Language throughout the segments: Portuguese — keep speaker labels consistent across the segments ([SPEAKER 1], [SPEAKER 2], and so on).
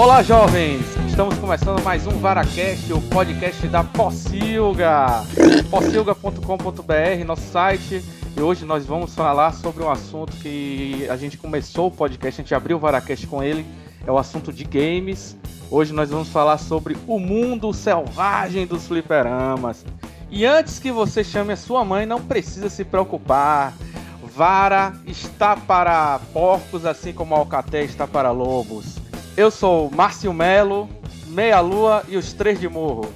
[SPEAKER 1] Olá, jovens! Estamos começando mais um VaraCast, o podcast da Possilga. possilga.com.br, nosso site. E hoje nós vamos falar sobre um assunto que a gente começou o podcast, a gente abriu o VaraCast com ele, é o assunto de games. Hoje nós vamos falar sobre o mundo selvagem dos fliperamas. E antes que você chame a sua mãe, não precisa se preocupar. Vara está para porcos, assim como Alcaté está para lobos. Eu sou Márcio Melo, Meia Lua e os Três de Morro.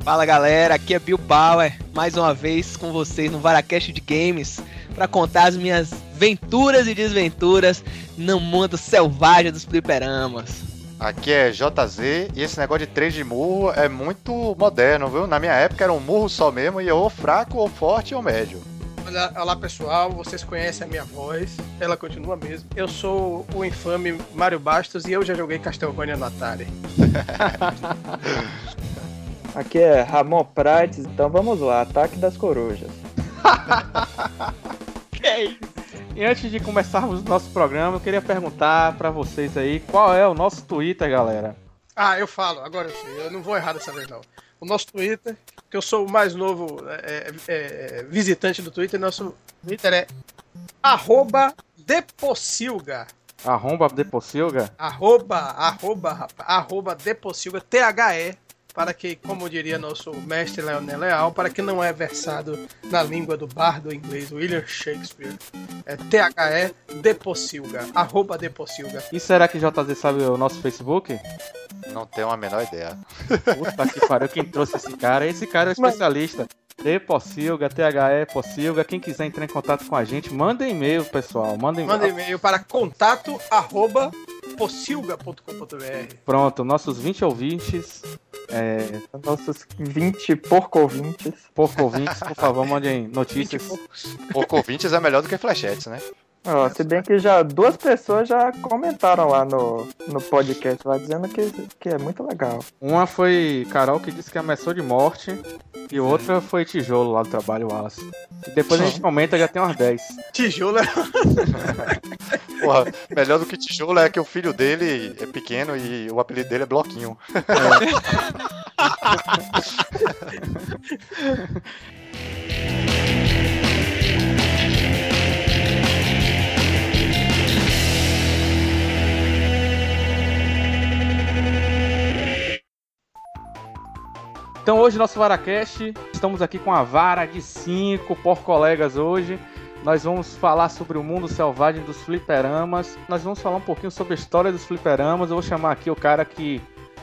[SPEAKER 2] Fala galera, aqui é Bill Power, mais uma vez com vocês no Varacast de Games para contar as minhas venturas e desventuras no mundo selvagem dos fliperamas.
[SPEAKER 3] Aqui é JZ e esse negócio de três de murro é muito moderno, viu? Na minha época era um murro só mesmo e ou fraco, ou forte, ou médio.
[SPEAKER 4] Olá, olá, pessoal, vocês conhecem a minha voz, ela continua mesmo. Eu sou o infame Mário Bastos e eu já joguei Castlevania no Atari.
[SPEAKER 5] Aqui é Ramon Prates, então vamos lá, ataque das corujas.
[SPEAKER 1] que é isso? E antes de começarmos o nosso programa, eu queria perguntar para vocês aí qual é o nosso Twitter, galera.
[SPEAKER 4] Ah, eu falo, agora eu sei, eu não vou errar dessa vez não. O nosso Twitter, que eu sou o mais novo é, é, é visitante do Twitter, nosso Twitter é arroba Depossilga.
[SPEAKER 1] Arroba Depossilga?
[SPEAKER 4] Arroba, arroba, arroba Depossilga, T-H-E para que, como diria nosso mestre Leonel Leal, para que não é versado na língua do bardo inglês William Shakespeare, é T-H-E Depossilga, arroba Depossilga.
[SPEAKER 1] E será que JZ sabe o nosso Facebook?
[SPEAKER 3] Não tenho a menor ideia.
[SPEAKER 1] Puta que pariu, quem trouxe esse cara? Esse cara é o especialista. D Possilga, THE Possilga. Quem quiser entrar em contato com a gente, manda e-mail, pessoal. Manda e-mail.
[SPEAKER 4] Manda e-mail para contato arroba possilga.com.br.
[SPEAKER 1] Pronto, nossos 20 ouvintes.
[SPEAKER 5] É, nossos 20 porco ouvintes.
[SPEAKER 1] Porco ouvintes, por favor, mandem notícias.
[SPEAKER 3] Porco ouvintes é melhor do que flechetes, né?
[SPEAKER 5] Oh, se bem que já duas pessoas já comentaram lá no, no podcast lá dizendo que, que é muito legal.
[SPEAKER 1] Uma foi Carol que disse que ameaçou de morte e outra foi Tijolo lá do trabalho Wallace. E depois a gente comenta já tem umas 10.
[SPEAKER 4] Tijolo é.
[SPEAKER 3] Porra, melhor do que tijolo é que o filho dele é pequeno e o apelido dele é Bloquinho.
[SPEAKER 1] É. Então hoje nosso VaraCast, estamos aqui com a vara de cinco por colegas hoje. Nós vamos falar sobre o mundo selvagem dos fliperamas. Nós vamos falar um pouquinho sobre a história dos fliperamas. Eu vou chamar aqui o cara que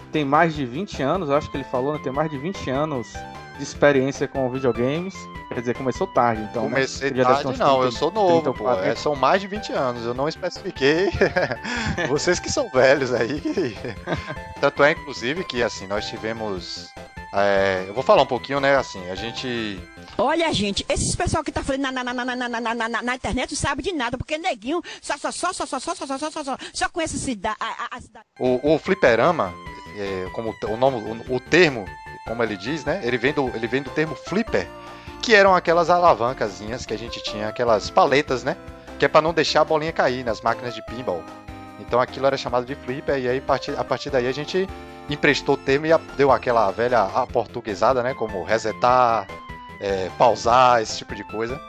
[SPEAKER 1] tem mais de 20 anos, acho que ele falou, né? tem mais de 20 anos de experiência com videogames. Quer dizer, começou tarde, então.
[SPEAKER 3] Né? Comecei né? tarde, não, eu sou novo, pô. É, são mais de 20 anos, eu não especifiquei. Vocês que são velhos aí. Tanto é, inclusive, que assim, nós tivemos é, eu vou falar um pouquinho, né? Assim, a gente.
[SPEAKER 6] Olha, gente, esses pessoal que tá falando na, na, na, na, na, na, na, na internet não sabe de nada, porque neguinho só, só, só, só, só, só, só, só, só, só, só, só conhece a cidade. A, cidade.
[SPEAKER 3] O, o fliperama, é, como o, nome, o, o termo, como ele diz, né? Ele vem, do, ele vem do termo flipper, que eram aquelas alavancazinhas que a gente tinha, aquelas paletas, né? Que é para não deixar a bolinha cair nas máquinas de pinball. Então aquilo era chamado de flipper, e aí a partir, daí a gente emprestou o termo e deu aquela velha aportuguesada, né? Como resetar, é, pausar, esse tipo de coisa.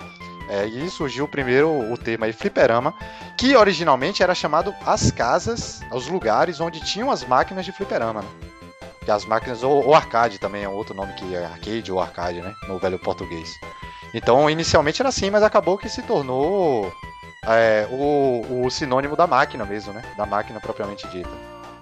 [SPEAKER 3] É, e surgiu primeiro o termo aí, fliperama, que originalmente era chamado as casas, os lugares onde tinham as máquinas de fliperama, né? Que as máquinas, ou, ou arcade também é um outro nome que é arcade ou arcade, né? No velho português. Então, inicialmente era assim, mas acabou que se tornou é, o, o sinônimo da máquina mesmo, né? Da máquina propriamente dita.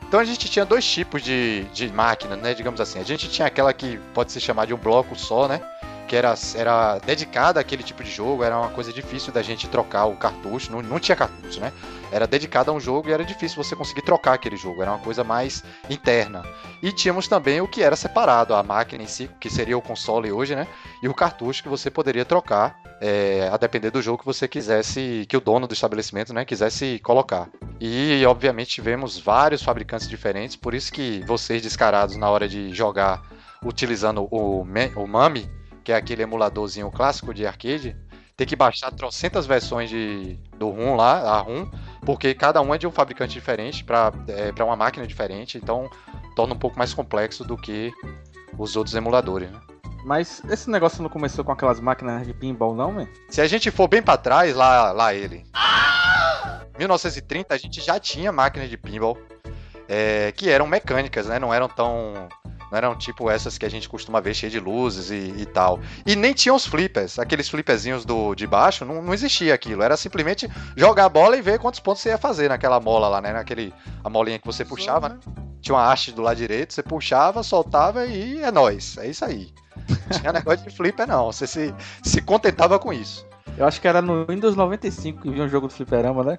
[SPEAKER 3] Então a gente tinha dois tipos de, de máquina, né? Digamos assim. A gente tinha aquela que pode se chamar de um bloco só, né? Que era, era dedicada àquele tipo de jogo, era uma coisa difícil da gente trocar o cartucho, não, não tinha cartucho, né? Era dedicado a um jogo e era difícil você conseguir trocar aquele jogo, era uma coisa mais interna. E tínhamos também o que era separado, a máquina em si, que seria o console hoje, né? E o cartucho que você poderia trocar é, a depender do jogo que você quisesse, que o dono do estabelecimento né, quisesse colocar. E obviamente tivemos vários fabricantes diferentes, por isso que vocês descarados na hora de jogar utilizando o, o MAMI, que é aquele emuladorzinho clássico de arcade, ter que baixar trocentas versões de, do RUM lá, a RUM, porque cada um é de um fabricante diferente para é, pra uma máquina diferente, então torna um pouco mais complexo do que os outros emuladores. Né?
[SPEAKER 1] Mas esse negócio não começou com aquelas máquinas de pinball, não, velho?
[SPEAKER 3] Se a gente for bem para trás, lá, lá ele. 1930 a gente já tinha máquinas de pinball é, que eram mecânicas, né? Não eram tão. Não eram tipo essas que a gente costuma ver cheia de luzes e, e tal. E nem tinham os flippers, aqueles flipperzinhos do, de baixo, não, não existia aquilo. Era simplesmente jogar a bola e ver quantos pontos você ia fazer naquela mola lá, né? Naquele, a molinha que você puxava, né? Tinha uma haste do lado direito, você puxava, soltava e é nóis. É isso aí. Não tinha negócio de flipper, não. Você se, se contentava com isso.
[SPEAKER 1] Eu acho que era no Windows 95 que vinha um jogo do fliperama, né?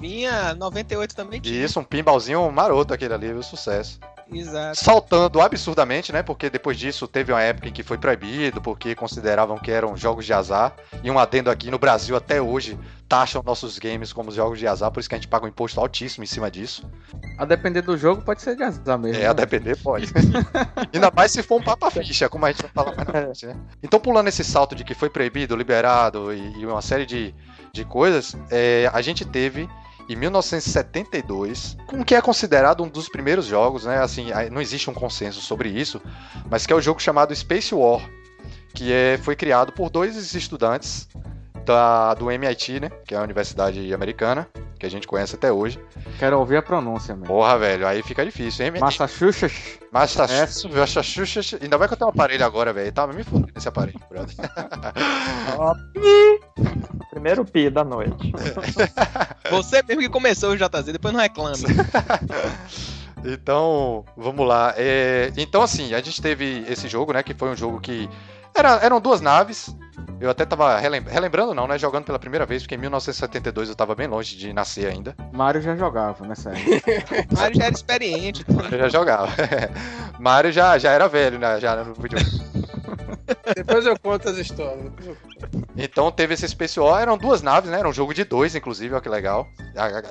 [SPEAKER 2] Vinha 98 também tinha.
[SPEAKER 3] Isso, um pinballzinho maroto aquele ali, viu? Sucesso.
[SPEAKER 2] Exato.
[SPEAKER 3] Saltando absurdamente, né? Porque depois disso teve uma época em que foi proibido, porque consideravam que eram jogos de azar. E um adendo aqui no Brasil até hoje taxam nossos games como jogos de azar, por isso que a gente paga um imposto altíssimo em cima disso.
[SPEAKER 1] A depender do jogo, pode ser de azar mesmo.
[SPEAKER 3] É, a
[SPEAKER 1] né?
[SPEAKER 3] depender pode. Ainda mais se for um papa ficha, como a gente vai falar mais na frente, né? Então, pulando esse salto de que foi proibido, liberado e, e uma série de, de coisas, é, a gente teve em 1972, com o que é considerado um dos primeiros jogos, né? Assim, não existe um consenso sobre isso, mas que é o jogo chamado Space War, que é, foi criado por dois estudantes da, do MIT, né? Que é a Universidade Americana, que a gente conhece até hoje.
[SPEAKER 1] Quero ouvir a pronúncia, mano.
[SPEAKER 3] Porra, velho, aí fica difícil, hein?
[SPEAKER 1] Massachusetts.
[SPEAKER 3] Massachusetts, Massachusetts. Ainda vai que eu tenho um aparelho agora, velho. Tava me fudendo esse aparelho, brother.
[SPEAKER 5] Primeiro pi da noite.
[SPEAKER 2] Você mesmo que começou o JZ, depois não reclame.
[SPEAKER 3] Então, vamos lá. É, então, assim, a gente teve esse jogo, né? Que foi um jogo que. Era, eram duas naves. Eu até tava relem- relembrando, não, né? Jogando pela primeira vez, porque em 1972 eu tava bem longe de nascer ainda.
[SPEAKER 1] Mario já jogava nessa época.
[SPEAKER 2] Mario já era experiente.
[SPEAKER 3] Eu já jogava. Mario já, já era velho, né? Já no videogame.
[SPEAKER 4] Depois eu conto as histórias.
[SPEAKER 3] Então teve esse War, eram duas naves, né? Era um jogo de dois, inclusive, olha que legal.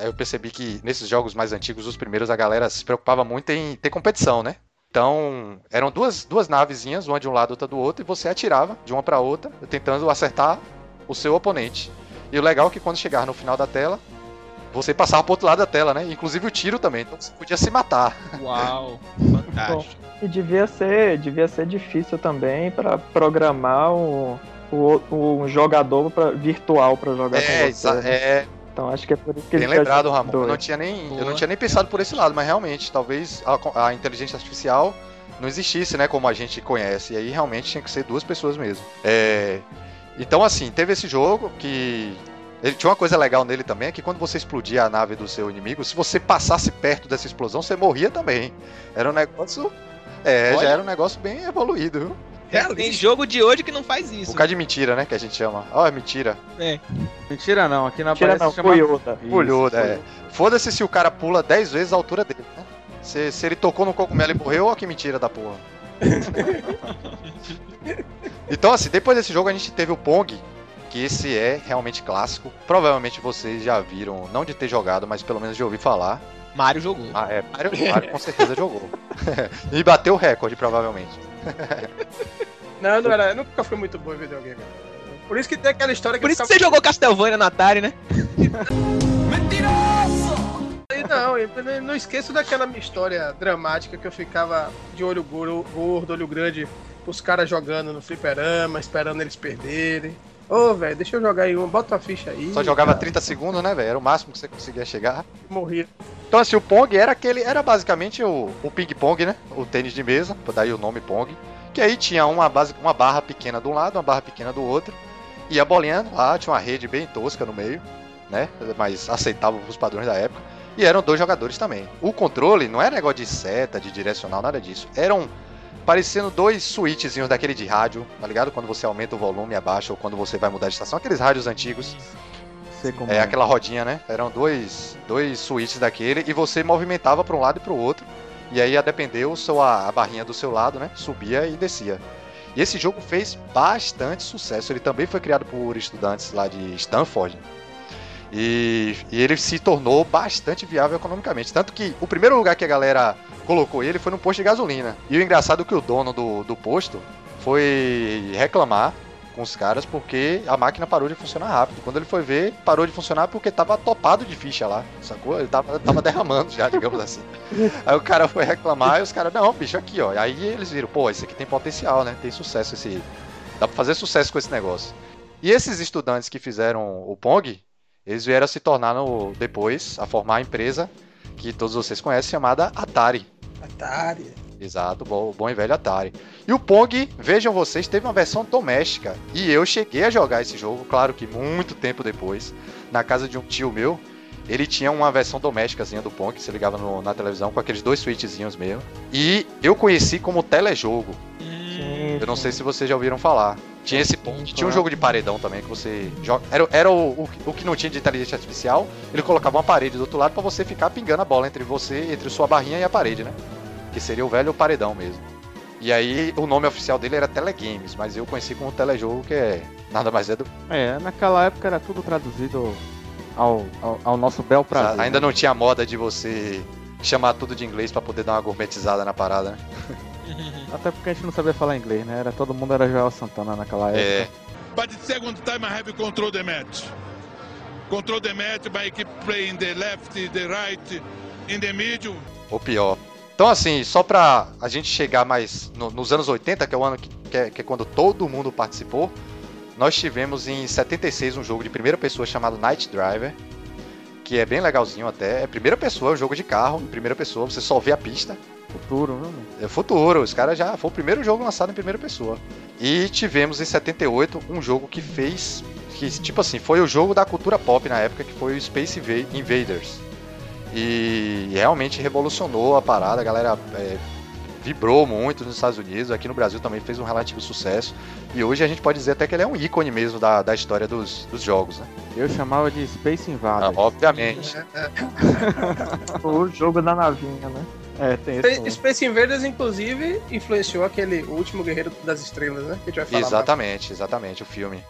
[SPEAKER 3] Eu percebi que nesses jogos mais antigos, os primeiros, a galera se preocupava muito em ter competição, né? Então, eram duas, duas navezinhas, uma de um lado, outra do outro, e você atirava de uma pra outra, tentando acertar o seu oponente. E o legal é que quando chegar no final da tela, você passava pro outro lado da tela, né? Inclusive o tiro também, então você podia se matar.
[SPEAKER 2] Uau, fantástico.
[SPEAKER 5] E devia ser, devia ser difícil também pra programar um, o- um jogador pra, virtual pra jogar
[SPEAKER 3] É,
[SPEAKER 5] com você. né?
[SPEAKER 3] é,
[SPEAKER 5] Então acho que é por isso que
[SPEAKER 3] Bem
[SPEAKER 5] ele
[SPEAKER 3] lembrado,
[SPEAKER 5] fez
[SPEAKER 3] Ramon. Eu não
[SPEAKER 5] dois.
[SPEAKER 3] tinha nem, eu não
[SPEAKER 2] Boa.
[SPEAKER 3] tinha nem pensado por esse lado, mas realmente, talvez a, a inteligência artificial não existisse, né, como a gente conhece. E aí realmente tinha que ser duas pessoas mesmo. É, então, assim, teve esse jogo que ele tinha uma coisa legal nele também, é que quando você explodia a nave do seu inimigo, se você passasse perto dessa explosão, você morria também. Era um negócio. É,
[SPEAKER 2] Olha.
[SPEAKER 3] já era um negócio bem evoluído, viu?
[SPEAKER 2] Tem jogo de hoje que não faz isso.
[SPEAKER 3] Um bocado de mentira, né? Que a gente chama. Ó, é mentira.
[SPEAKER 1] Mentira não, aqui na
[SPEAKER 5] Tira
[SPEAKER 1] Bahia
[SPEAKER 5] não,
[SPEAKER 1] chama... Isso,
[SPEAKER 3] Pulhuda, é. Foda-se se o cara pula 10 vezes a altura dele, né? Se, se ele tocou no cogumelo e morreu, ó que mentira da porra. então, assim, depois desse jogo a gente teve o Pong, que esse é realmente clássico. Provavelmente vocês já viram, não de ter jogado, mas pelo menos de ouvir falar.
[SPEAKER 2] Mario jogou.
[SPEAKER 3] Ah, é, Mario, Mario com certeza jogou. e bateu o recorde, provavelmente.
[SPEAKER 4] Não, não era, eu nunca fui muito bom em videogame. Por isso que tem aquela história que
[SPEAKER 2] Por isso que você jogou Castlevania no Atari, né?
[SPEAKER 4] Não, eu não- não esqueço daquela minha história dramática que eu ficava de olho gordo, gordo olho grande, os caras jogando no fliperama, esperando eles perderem. Ô, velho, deixa eu jogar aí um, bota uma ficha aí.
[SPEAKER 3] Só jogava
[SPEAKER 4] cara.
[SPEAKER 3] 30 segundos, né, velho? Era o máximo que você conseguia chegar.
[SPEAKER 4] Morria.
[SPEAKER 3] Então, assim, o Pong era aquele. Era basicamente o, o ping-pong, né? O tênis de mesa, daí o nome Pong. Que aí tinha uma, base, uma barra pequena de um lado, uma barra pequena do outro. E a bolinha lá tinha uma rede bem tosca no meio, né? Mas aceitável pros padrões da época. E eram dois jogadores também. O controle não era negócio de seta, de direcional, nada disso. Eram parecendo dois switchzinhos daquele de rádio, tá ligado? Quando você aumenta o volume e abaixa, ou quando você vai mudar de estação. Aqueles rádios antigos.
[SPEAKER 1] Como
[SPEAKER 3] É aquela rodinha, né? Eram dois, dois switches daquele e você movimentava para um lado e para o outro. E aí, a depender, o seu, a, a barrinha do seu lado, né? Subia e descia. E esse jogo fez bastante sucesso. Ele também foi criado por estudantes lá de Stanford. E, e ele se tornou bastante viável economicamente. Tanto que o primeiro lugar que a galera colocou ele foi no posto de gasolina. E o engraçado é que o dono do, do posto foi reclamar com os caras porque a máquina parou de funcionar rápido. Quando ele foi ver, parou de funcionar porque tava topado de ficha lá, sacou? Ele tava, tava derramando já, digamos assim. Aí o cara foi reclamar e os caras, não, bicho, aqui, ó. Aí eles viram, pô, esse aqui tem potencial, né? Tem sucesso esse. Dá pra fazer sucesso com esse negócio. E esses estudantes que fizeram o Pong, eles vieram a se tornar no, depois, a formar a empresa que todos vocês conhecem, chamada Atari.
[SPEAKER 4] Atari.
[SPEAKER 3] Exato, bom, bom e velho Atari. E o Pong, vejam vocês, teve uma versão doméstica. E eu cheguei a jogar esse jogo, claro que muito tempo depois, na casa de um tio meu. Ele tinha uma versão doméstica do Pong, que se ligava no- na televisão com aqueles dois switchzinhos mesmo. E eu conheci como telejogo.
[SPEAKER 5] Sim,
[SPEAKER 3] Eu não sei se vocês já ouviram falar. Tinha esse
[SPEAKER 5] Sim,
[SPEAKER 3] tinha um
[SPEAKER 5] claro.
[SPEAKER 3] jogo de paredão também que você joga. Era, era o, o, o que não tinha de inteligência artificial. Ele colocava uma parede do outro lado pra você ficar pingando a bola entre você, entre sua barrinha e a parede, né? Que seria o velho paredão mesmo. E aí o nome oficial dele era Telegames, mas eu conheci como telejogo, que é nada mais é do.
[SPEAKER 1] É, naquela época era tudo traduzido ao, ao, ao nosso bel prazer.
[SPEAKER 3] Ainda
[SPEAKER 1] né?
[SPEAKER 3] não tinha moda de você chamar tudo de inglês pra poder dar uma gourmetizada na parada, né?
[SPEAKER 1] Até porque a gente não sabia falar inglês, né? Era, todo mundo era Joel Santana naquela época.
[SPEAKER 3] É.
[SPEAKER 7] But the second time I have control the match. Control the match by keep playing the left, the right, in the middle.
[SPEAKER 3] ou pior. Então, assim, só pra a gente chegar mais no- nos anos 80, que é o ano que, que é, que é quando todo mundo participou, nós tivemos em 76 um jogo de primeira pessoa chamado Night Driver, que é bem legalzinho até. É primeira pessoa, é um jogo de carro, em primeira pessoa, você só vê a pista.
[SPEAKER 1] Futuro, né?
[SPEAKER 3] É futuro, os caras já. Foi o primeiro jogo lançado em primeira pessoa. E tivemos em 78 um jogo que fez. Que, tipo assim, foi o jogo da cultura pop na época, que foi o Space Inva- Invaders. E realmente revolucionou a parada, a galera é, vibrou muito nos Estados Unidos, aqui no Brasil também fez um relativo sucesso. E hoje a gente pode dizer até que ele é um ícone mesmo da, da história dos, dos jogos, né?
[SPEAKER 1] Eu chamava de Space
[SPEAKER 3] Ah,
[SPEAKER 1] Invaders.
[SPEAKER 3] obviamente.
[SPEAKER 5] O jogo da navinha, né?
[SPEAKER 1] É, tem esse.
[SPEAKER 4] Space, Space Invaders, inclusive, influenciou aquele último Guerreiro das Estrelas, né? Que a gente vai falar.
[SPEAKER 3] Exatamente, exatamente, o filme.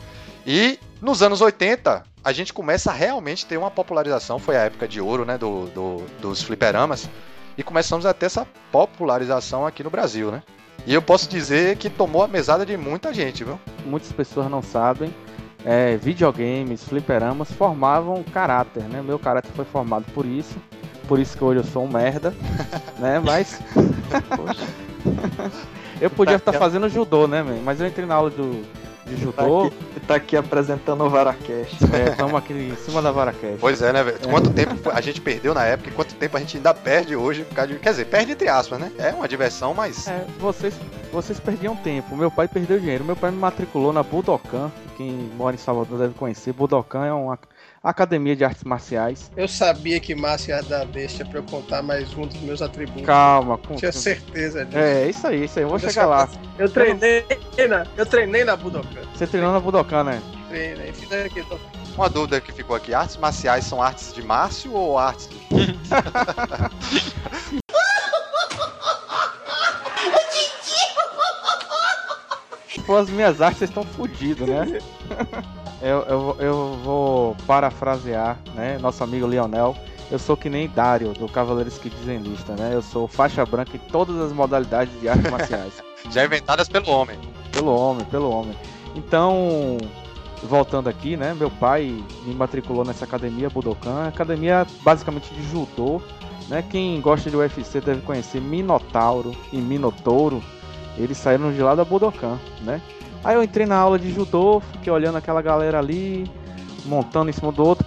[SPEAKER 3] E nos anos 80, a gente começa a realmente ter uma popularização, foi a época de ouro, né, do, do- dos fliperamas, e começamos a ter essa popularização aqui no Brasil, né? E eu posso dizer que tomou a mesada de muita gente, viu?
[SPEAKER 1] muitas pessoas não sabem, é, videogames, fliperamas formavam caráter, né? Meu caráter foi formado por isso, por isso que hoje eu sou um merda, né? Mas
[SPEAKER 5] Poxa,
[SPEAKER 1] eu podia
[SPEAKER 5] Tá
[SPEAKER 1] estar fazendo judô, né, man? Mas eu entrei na aula do, de
[SPEAKER 5] tá
[SPEAKER 1] judô,
[SPEAKER 5] aqui, tá aqui apresentando o Varacast.
[SPEAKER 1] estamos aqui em cima da Varacast.
[SPEAKER 3] Pois é, né, velho? Quanto tempo a gente perdeu na época e quanto tempo a gente ainda perde hoje por causa de... Quer dizer, perde entre aspas, né? É uma diversão, mas...
[SPEAKER 1] É, vocês, vocês perdiam tempo. Meu pai perdeu dinheiro. Meu pai me matriculou na Budokan. Quem mora em Salvador deve conhecer. Budokan é uma academia de artes marciais.
[SPEAKER 4] Eu sabia que Márcio ia dar deixa pra eu contar mais um dos meus atributos.
[SPEAKER 1] Calma, com,
[SPEAKER 4] Tinha certeza disso.
[SPEAKER 1] É, isso aí, isso aí. Eu vou
[SPEAKER 4] Deixa
[SPEAKER 1] chegar lá.
[SPEAKER 4] Eu treinei na, eu treinei na Budokan.
[SPEAKER 1] Você treinou na Budokan, né?
[SPEAKER 4] Treinei, fiz aqui, tô-
[SPEAKER 3] Uma dúvida que ficou aqui, artes marciais são artes de Márcio ou artes...
[SPEAKER 1] Se for as minhas artes, vocês estão fodidos, né? eu, eu, eu vou parafrasear, né? Nosso amigo Lionel. Eu sou que nem Dario, do Cavaleiros que Dizem Lista, né? Eu sou faixa branca em todas as modalidades de artes marciais.
[SPEAKER 3] Já inventadas pelo homem.
[SPEAKER 1] Pelo homem, pelo homem. Então, voltando aqui, né? Meu pai me matriculou nessa academia Budokan, academia basicamente de judô, né? Quem gosta de UFC deve conhecer Minotauro e Minotouro. Eles saíram de lá da Budokan, né? Aí eu entrei na aula de judô, fiquei olhando aquela galera ali, montando em cima do outro,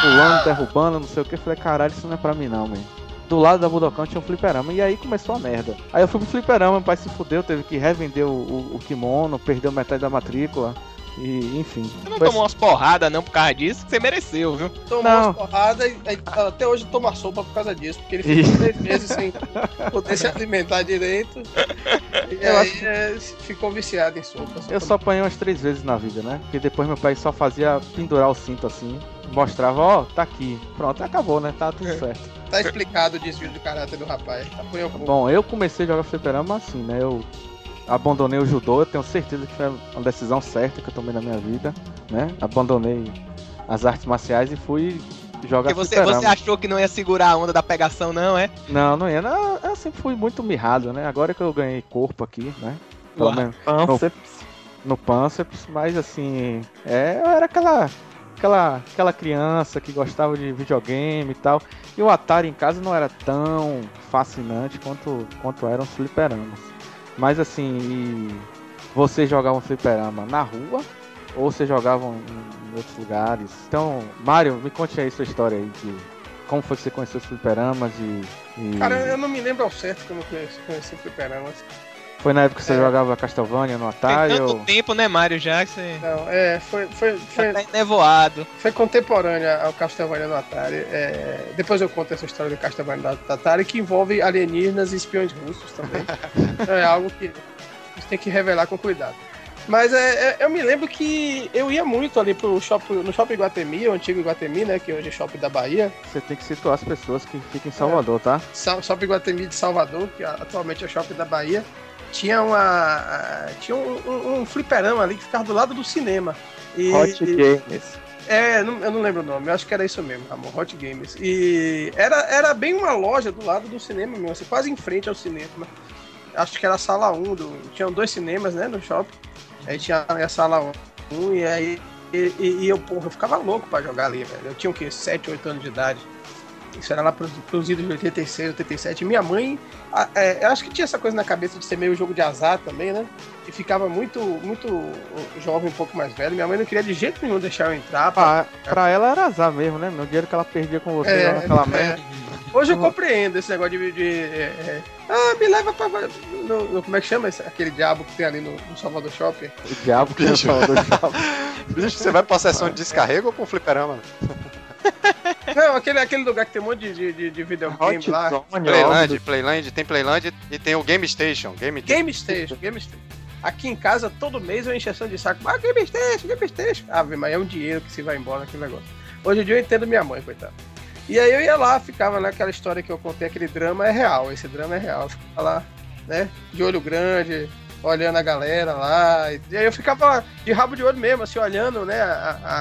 [SPEAKER 1] pulando, derrubando, não sei o que. Falei, caralho, isso não é pra mim não, velho. Do lado da Budokan tinha um fliperama. E aí começou a merda. Aí eu fui pro fliperama, meu pai se fudeu, teve que revender o, o- o kimono, perdeu metade da matrícula. E enfim.
[SPEAKER 2] Você não
[SPEAKER 1] Foi-
[SPEAKER 2] tomou umas porradas não por causa disso, que você mereceu, viu?
[SPEAKER 4] Tomou
[SPEAKER 1] Não.
[SPEAKER 4] umas porradas e aí, até hoje toma sopa por causa disso, porque ele ficou três meses sem poder se alimentar direito. E
[SPEAKER 1] Eu
[SPEAKER 4] aí
[SPEAKER 1] acho-
[SPEAKER 4] é, ficou viciado em sopa.
[SPEAKER 1] Eu só apanhei umas três vezes na vida, né? Porque depois meu pai só fazia pendurar o cinto assim, mostrava, ó, tá aqui. Pronto, acabou, né? Tá tudo certo.
[SPEAKER 4] Tá explicado o desvio de caráter do rapaz. Apanhou pouco.
[SPEAKER 1] Bom, eu comecei a jogar fliperama assim, né? Eu abandonei o judô, eu tenho certeza que foi uma decisão certa que eu tomei na minha vida, né? Abandonei as artes marciais e fui jogar
[SPEAKER 2] Porque você, você achou que não ia segurar a onda da pegação, não, é?
[SPEAKER 1] Não, não ia. Não, eu sempre fui muito mirrado, né? Agora que eu ganhei corpo aqui, né? Pelo
[SPEAKER 2] Uau.
[SPEAKER 1] menos
[SPEAKER 5] Panceps.
[SPEAKER 1] no Panceps, mas assim, é, eu era aquela, aquela, aquela criança que gostava de videogame e tal. E o Atari em casa não era tão fascinante quanto, quanto eram os fliperamas. Mas assim, e vocês jogavam fliperama na rua ou vocês jogavam em, em outros lugares? Então, Mário, me conte aí sua história aí de como foi que você conheceu os fliperamas e. e-
[SPEAKER 4] Cara, eu não me lembro ao certo como eu conheci, conheci fliperamas.
[SPEAKER 1] Foi na época que você
[SPEAKER 4] É.
[SPEAKER 1] jogava Castlevania no
[SPEAKER 2] Tem
[SPEAKER 1] Atari
[SPEAKER 2] tanto
[SPEAKER 1] ou.
[SPEAKER 2] tempo, né, Mário, já que você
[SPEAKER 4] Não, é, foi, foi, foi,
[SPEAKER 2] já tá nevoado.
[SPEAKER 4] foi contemporânea ao Castlevania no Atari. É, depois eu conto essa história do Castlevania do Atari, que envolve alienígenas e espiões russos também. é algo que a gente tem que revelar com cuidado. Mas é, é, eu me lembro que eu ia muito ali pro shopping, no shopping Iguatemi, o antigo Iguatemi, né? Que hoje é shopping da Bahia.
[SPEAKER 1] Você tem que situar as pessoas que ficam em Salvador, tá?
[SPEAKER 4] Sa- Shopping Iguatemi de Salvador, que atualmente é shopping da Bahia. Tinha uma. Tinha um, um, um fliperama ali que ficava do lado do cinema. E,
[SPEAKER 5] Hot Games.
[SPEAKER 4] É, não- eu não lembro o nome, eu acho que era isso mesmo, amor, Hot Games. E era, era bem uma loja do lado do cinema mesmo, assim, quase em frente ao cinema. Acho que era a sala 1, do, tinham dois cinemas, né, no shopping. Aí tinha a sala 1 e aí e, e- e eu, porra, eu ficava louco pra jogar ali, velho. Eu tinha o quê? 7, 8 anos de idade. Isso era lá pros, pros idos de 86, 87. Minha mãe, a- é, eu acho que tinha essa coisa na cabeça de ser meio jogo de azar também, né? E ficava muito, muito jovem, um pouco mais velho. Minha mãe não queria de jeito nenhum deixar eu entrar. pra-
[SPEAKER 1] Pra, pra ela era azar mesmo, né? O dinheiro que ela perdia com você
[SPEAKER 4] É,
[SPEAKER 1] naquela
[SPEAKER 4] é.
[SPEAKER 1] merda.
[SPEAKER 4] Hoje eu compreendo esse negócio de. de- é, é, ah, me leva pra. no- no- como é que chama esse, aquele diabo que tem ali no, no Salvador Shopping?
[SPEAKER 1] O diabo que
[SPEAKER 3] Bicho.
[SPEAKER 1] falou do shopping.
[SPEAKER 3] Bicho, você vai pra sessão de descarrego ou pro fliperama?
[SPEAKER 4] Não, aquele, aquele lugar que tem um monte de, de, de, de videogame
[SPEAKER 5] Hot
[SPEAKER 4] lá.
[SPEAKER 5] Zone,
[SPEAKER 3] Playland, Playland, tem Playland e tem o Game Station. Game,
[SPEAKER 4] Game Station, Game Station. Aqui em casa, todo mês eu encheção de saco. Ah, Game Station, Game Station. Ah, mas é um dinheiro que se vai embora naquele negócio. Hoje em dia eu entendo minha mãe, coitada. E aí eu ia lá, ficava naquela história que eu contei, aquele drama é real, esse drama é real. Eu ficava lá, né, de olho grande, olhando a galera lá. E aí eu ficava de rabo de olho mesmo, assim, olhando, né, a, a,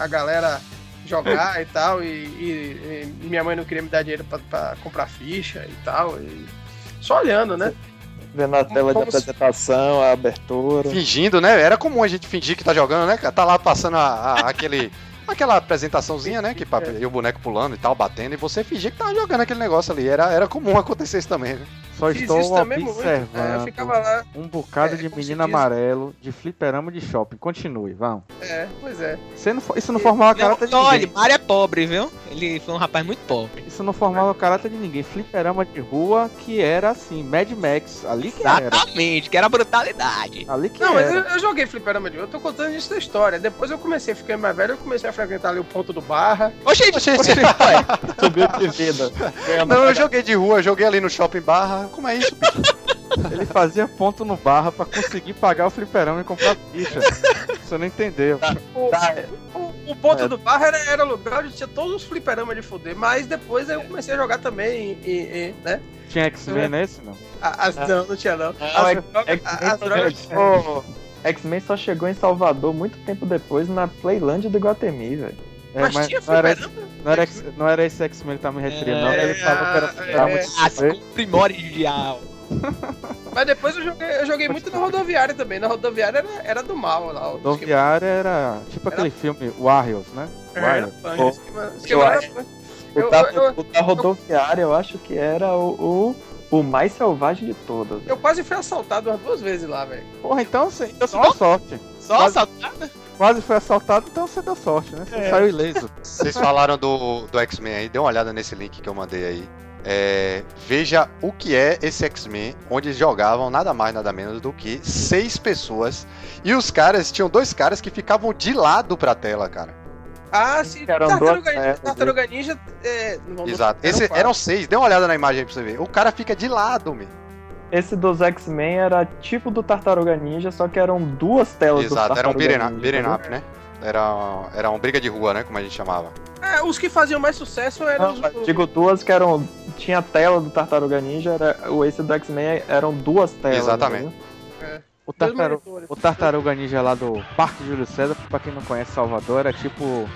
[SPEAKER 4] a- a galera jogar e tal. E, e- e minha mãe não queria me dar dinheiro pra, pra comprar ficha e tal. E só olhando, né?
[SPEAKER 5] Vendo a tela de
[SPEAKER 4] Como se-
[SPEAKER 5] apresentação, a abertura.
[SPEAKER 3] Fingindo, né? Era comum a gente fingir que tá jogando, né? Tá lá passando a- a- aquele. Aquela apresentaçãozinha, né? Que,
[SPEAKER 4] É.
[SPEAKER 3] e o boneco pulando e tal, batendo, e você fingir que tava jogando aquele negócio ali. Era, era comum acontecer isso também, né?
[SPEAKER 1] Só
[SPEAKER 4] Fiz
[SPEAKER 1] estou
[SPEAKER 4] muito.
[SPEAKER 1] observando
[SPEAKER 4] É, eu ficava lá.
[SPEAKER 1] um bocado
[SPEAKER 4] É,
[SPEAKER 1] de
[SPEAKER 4] se
[SPEAKER 1] menino
[SPEAKER 4] diz.
[SPEAKER 1] amarelo de fliperama de shopping. Continue, vão.
[SPEAKER 4] É, pois é.
[SPEAKER 1] Você não, isso não formava
[SPEAKER 2] Não,
[SPEAKER 1] caráter de
[SPEAKER 2] olha,
[SPEAKER 1] ninguém.
[SPEAKER 2] Mário é pobre, viu? Ele foi um rapaz muito pobre.
[SPEAKER 1] Isso não formava caráter de ninguém. Fliperama de rua que era assim, Mad Max. Ali que era.
[SPEAKER 2] Exatamente, que era brutalidade.
[SPEAKER 1] Ali que
[SPEAKER 4] Não, mas eu,
[SPEAKER 1] era.
[SPEAKER 4] eu joguei fliperama de eu tô contando isso da história. Depois eu comecei a ficar mais velho, eu comecei a frequentar ali o ponto do barra.
[SPEAKER 2] Oxe,
[SPEAKER 3] Oxe,
[SPEAKER 5] Subiu de vida.
[SPEAKER 3] Não, eu joguei de rua, joguei ali no shopping barra. Como é isso, bicho?
[SPEAKER 1] Ele fazia ponto no barra pra conseguir pagar o fliperama e comprar ficha. Você não entendeu.
[SPEAKER 4] O,
[SPEAKER 5] Tá,
[SPEAKER 4] o- o ponto
[SPEAKER 5] É.
[SPEAKER 4] do barra era, era lugar onde tinha todos os fliperamas de foder. Mas depois eu comecei a jogar também e, e- né?
[SPEAKER 1] Tinha X-Men nesse, não?
[SPEAKER 4] As, não, não tinha não.
[SPEAKER 5] Não,
[SPEAKER 4] As,
[SPEAKER 5] é-
[SPEAKER 4] drogas-
[SPEAKER 5] X-Men
[SPEAKER 4] as
[SPEAKER 5] só
[SPEAKER 4] drogas.
[SPEAKER 5] chegou- X-Men só chegou em Salvador muito tempo depois na Playland do Guatemi, velho.
[SPEAKER 1] É,
[SPEAKER 4] Mas,
[SPEAKER 1] mas
[SPEAKER 4] tinha
[SPEAKER 1] não, era, não, era, não era esse X-Men que tá me referindo, não.
[SPEAKER 4] É,
[SPEAKER 1] Ele falou que era
[SPEAKER 4] é,
[SPEAKER 1] fliperama
[SPEAKER 4] é.
[SPEAKER 1] de shopping.
[SPEAKER 2] primordial.
[SPEAKER 4] Mas depois eu joguei, eu joguei muito na rodoviária também. Na rodoviária era, era do mal lá.
[SPEAKER 1] Rodoviária era tipo aquele filme Warriors, né?
[SPEAKER 4] É,
[SPEAKER 1] Warriors.
[SPEAKER 4] o esquema- o esquema
[SPEAKER 5] Eu
[SPEAKER 4] era-
[SPEAKER 5] acho-
[SPEAKER 4] eu-
[SPEAKER 5] O da,
[SPEAKER 4] eu-
[SPEAKER 5] o da rodoviária, eu acho que era o, o, o mais selvagem de todos.
[SPEAKER 4] Eu quase fui assaltado umas duas vezes lá, velho.
[SPEAKER 1] Porra, então então você
[SPEAKER 2] Só?
[SPEAKER 1] deu sorte.
[SPEAKER 2] Só
[SPEAKER 1] Quase-
[SPEAKER 2] assaltada?
[SPEAKER 1] Quase foi assaltado, então você deu sorte, né? Você
[SPEAKER 4] É.
[SPEAKER 1] saiu ileso.
[SPEAKER 3] Vocês falaram do, do X-Men aí, dê uma olhada nesse link que eu mandei aí. É, veja o que é esse X-Men, onde jogavam nada mais, nada menos do que seis pessoas. E os caras, tinham dois caras que ficavam de lado pra tela, cara.
[SPEAKER 4] Ah, sim.
[SPEAKER 5] Eram
[SPEAKER 4] Tartaruga,
[SPEAKER 5] duas
[SPEAKER 4] Tartaruga Ninja. É,
[SPEAKER 3] Exato.
[SPEAKER 4] eram
[SPEAKER 3] Esse, eram seis, dê uma olhada na imagem aí pra você ver. O cara fica de lado, meu.
[SPEAKER 5] Esse dos X-Men era tipo do Tartaruga Ninja, só que eram duas telas do
[SPEAKER 3] Exato, era um
[SPEAKER 5] Tartaruga
[SPEAKER 3] beat'em up, né? Era, era um briga de rua, né? Como a gente chamava.
[SPEAKER 4] É, os que faziam mais sucesso eram
[SPEAKER 5] Não,
[SPEAKER 4] os.
[SPEAKER 5] digo duas que eram. Tinha a tela do Tartaruga Ninja, era, o esse do X-Men eram duas telas.
[SPEAKER 3] Exatamente.
[SPEAKER 5] entendeu?
[SPEAKER 1] O,
[SPEAKER 4] dois
[SPEAKER 1] tartaru...
[SPEAKER 4] monitores.
[SPEAKER 1] o Tartaruga Ninja lá do Parque Júlio César, pra quem não conhece Salvador, era tipo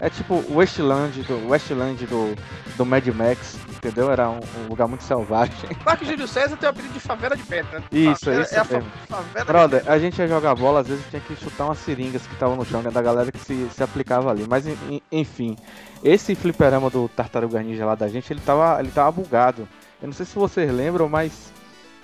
[SPEAKER 1] É tipo o Westland do Westland do, do Mad Max, entendeu? Era um, um lugar muito selvagem.
[SPEAKER 4] Parque Júlio César tem o apelido de favela de pedra. né?
[SPEAKER 1] Isso,
[SPEAKER 4] é,
[SPEAKER 1] isso
[SPEAKER 4] é a fa- favela
[SPEAKER 1] Brother, a gente ia jogar bola, às vezes tinha que chutar umas seringas que estavam no chão, né, da galera que se, se aplicava ali. Mas en- en- enfim, esse fliperama do Tartaruga Ninja lá da gente, ele tava, ele tava bugado. Eu não sei se vocês lembram, mas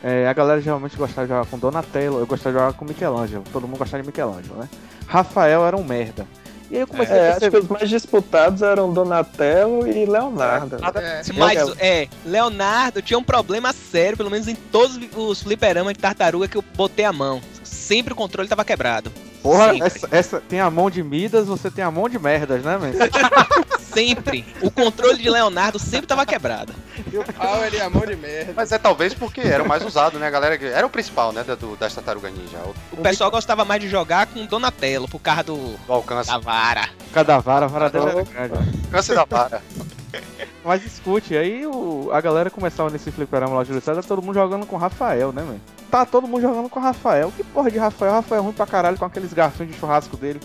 [SPEAKER 1] é, a galera geralmente gostava de jogar com Donatello, eu gostava de jogar com Michelangelo, todo mundo gostava de Michelangelo, né? Rafael era um merda. E aí eu comecei
[SPEAKER 5] É,
[SPEAKER 1] a
[SPEAKER 5] acho que
[SPEAKER 1] perceber...
[SPEAKER 5] os mais disputados eram Donatello e Leonardo.
[SPEAKER 4] É.
[SPEAKER 2] Mas, é, Leonardo tinha um problema sério, pelo menos em todos os fliperamas de tartaruga que eu botei a mão. Sempre o controle tava quebrado.
[SPEAKER 1] Porra, essa, essa tem a mão de Midas, você tem a mão de merdas, né, man?
[SPEAKER 2] Sempre. O controle de Leonardo sempre tava quebrado.
[SPEAKER 4] E o Power e a mão de merda.
[SPEAKER 3] Mas é talvez porque era o mais usado, né, a galera? Era o principal, né, da- do, das Tartaruga Ninja. O,
[SPEAKER 2] O pessoal gostava mais de jogar com Donatello, por causa do,
[SPEAKER 3] o alcance,
[SPEAKER 2] da vara.
[SPEAKER 1] Cada vara, a vara dela era grande.
[SPEAKER 3] alcance da vara.
[SPEAKER 1] Mas escute, aí o, a galera começava nesse fliperama lá de César, todo mundo jogando com Rafael, né, mano? Tá todo mundo jogando com Rafael. Que porra de Rafael? Rafael é ruim pra caralho com aqueles garfinhos de churrasco dele.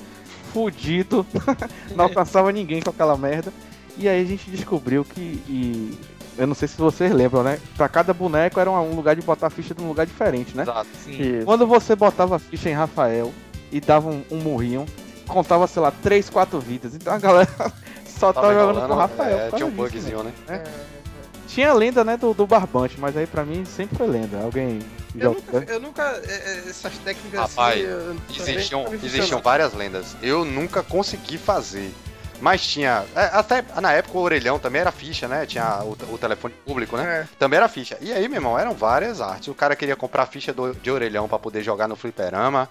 [SPEAKER 1] Fudido. Não alcançava ninguém com aquela merda. E aí a gente descobriu que. e eu não sei se vocês lembram, né? Pra cada boneco era um lugar de botar a ficha de um lugar diferente, né?
[SPEAKER 3] Exato.
[SPEAKER 2] Sim.
[SPEAKER 1] Quando você botava a ficha em Rafael e dava um, um murrinho, contava, sei lá, 3, 4 vidas. Então a galera só tava,
[SPEAKER 3] Tava
[SPEAKER 1] jogando com Rafael.
[SPEAKER 3] é, tinha um
[SPEAKER 1] disso, né?
[SPEAKER 3] bugzinho, né?
[SPEAKER 1] Tinha a lenda, né, do, do barbante, mas aí pra mim sempre foi lenda. Alguém
[SPEAKER 4] Eu nunca, eu nunca é, é, essas técnicas
[SPEAKER 3] Rapaz,
[SPEAKER 4] assim. eu- também
[SPEAKER 3] Existiam, existiam várias lendas. Eu nunca consegui fazer. Mas tinha. é, Até na época o orelhão também era ficha, né? Tinha o, o telefone público, né?
[SPEAKER 4] É.
[SPEAKER 3] Também era ficha. E aí, meu irmão, eram várias artes. O cara queria comprar ficha do- de orelhão pra poder jogar no fliperama.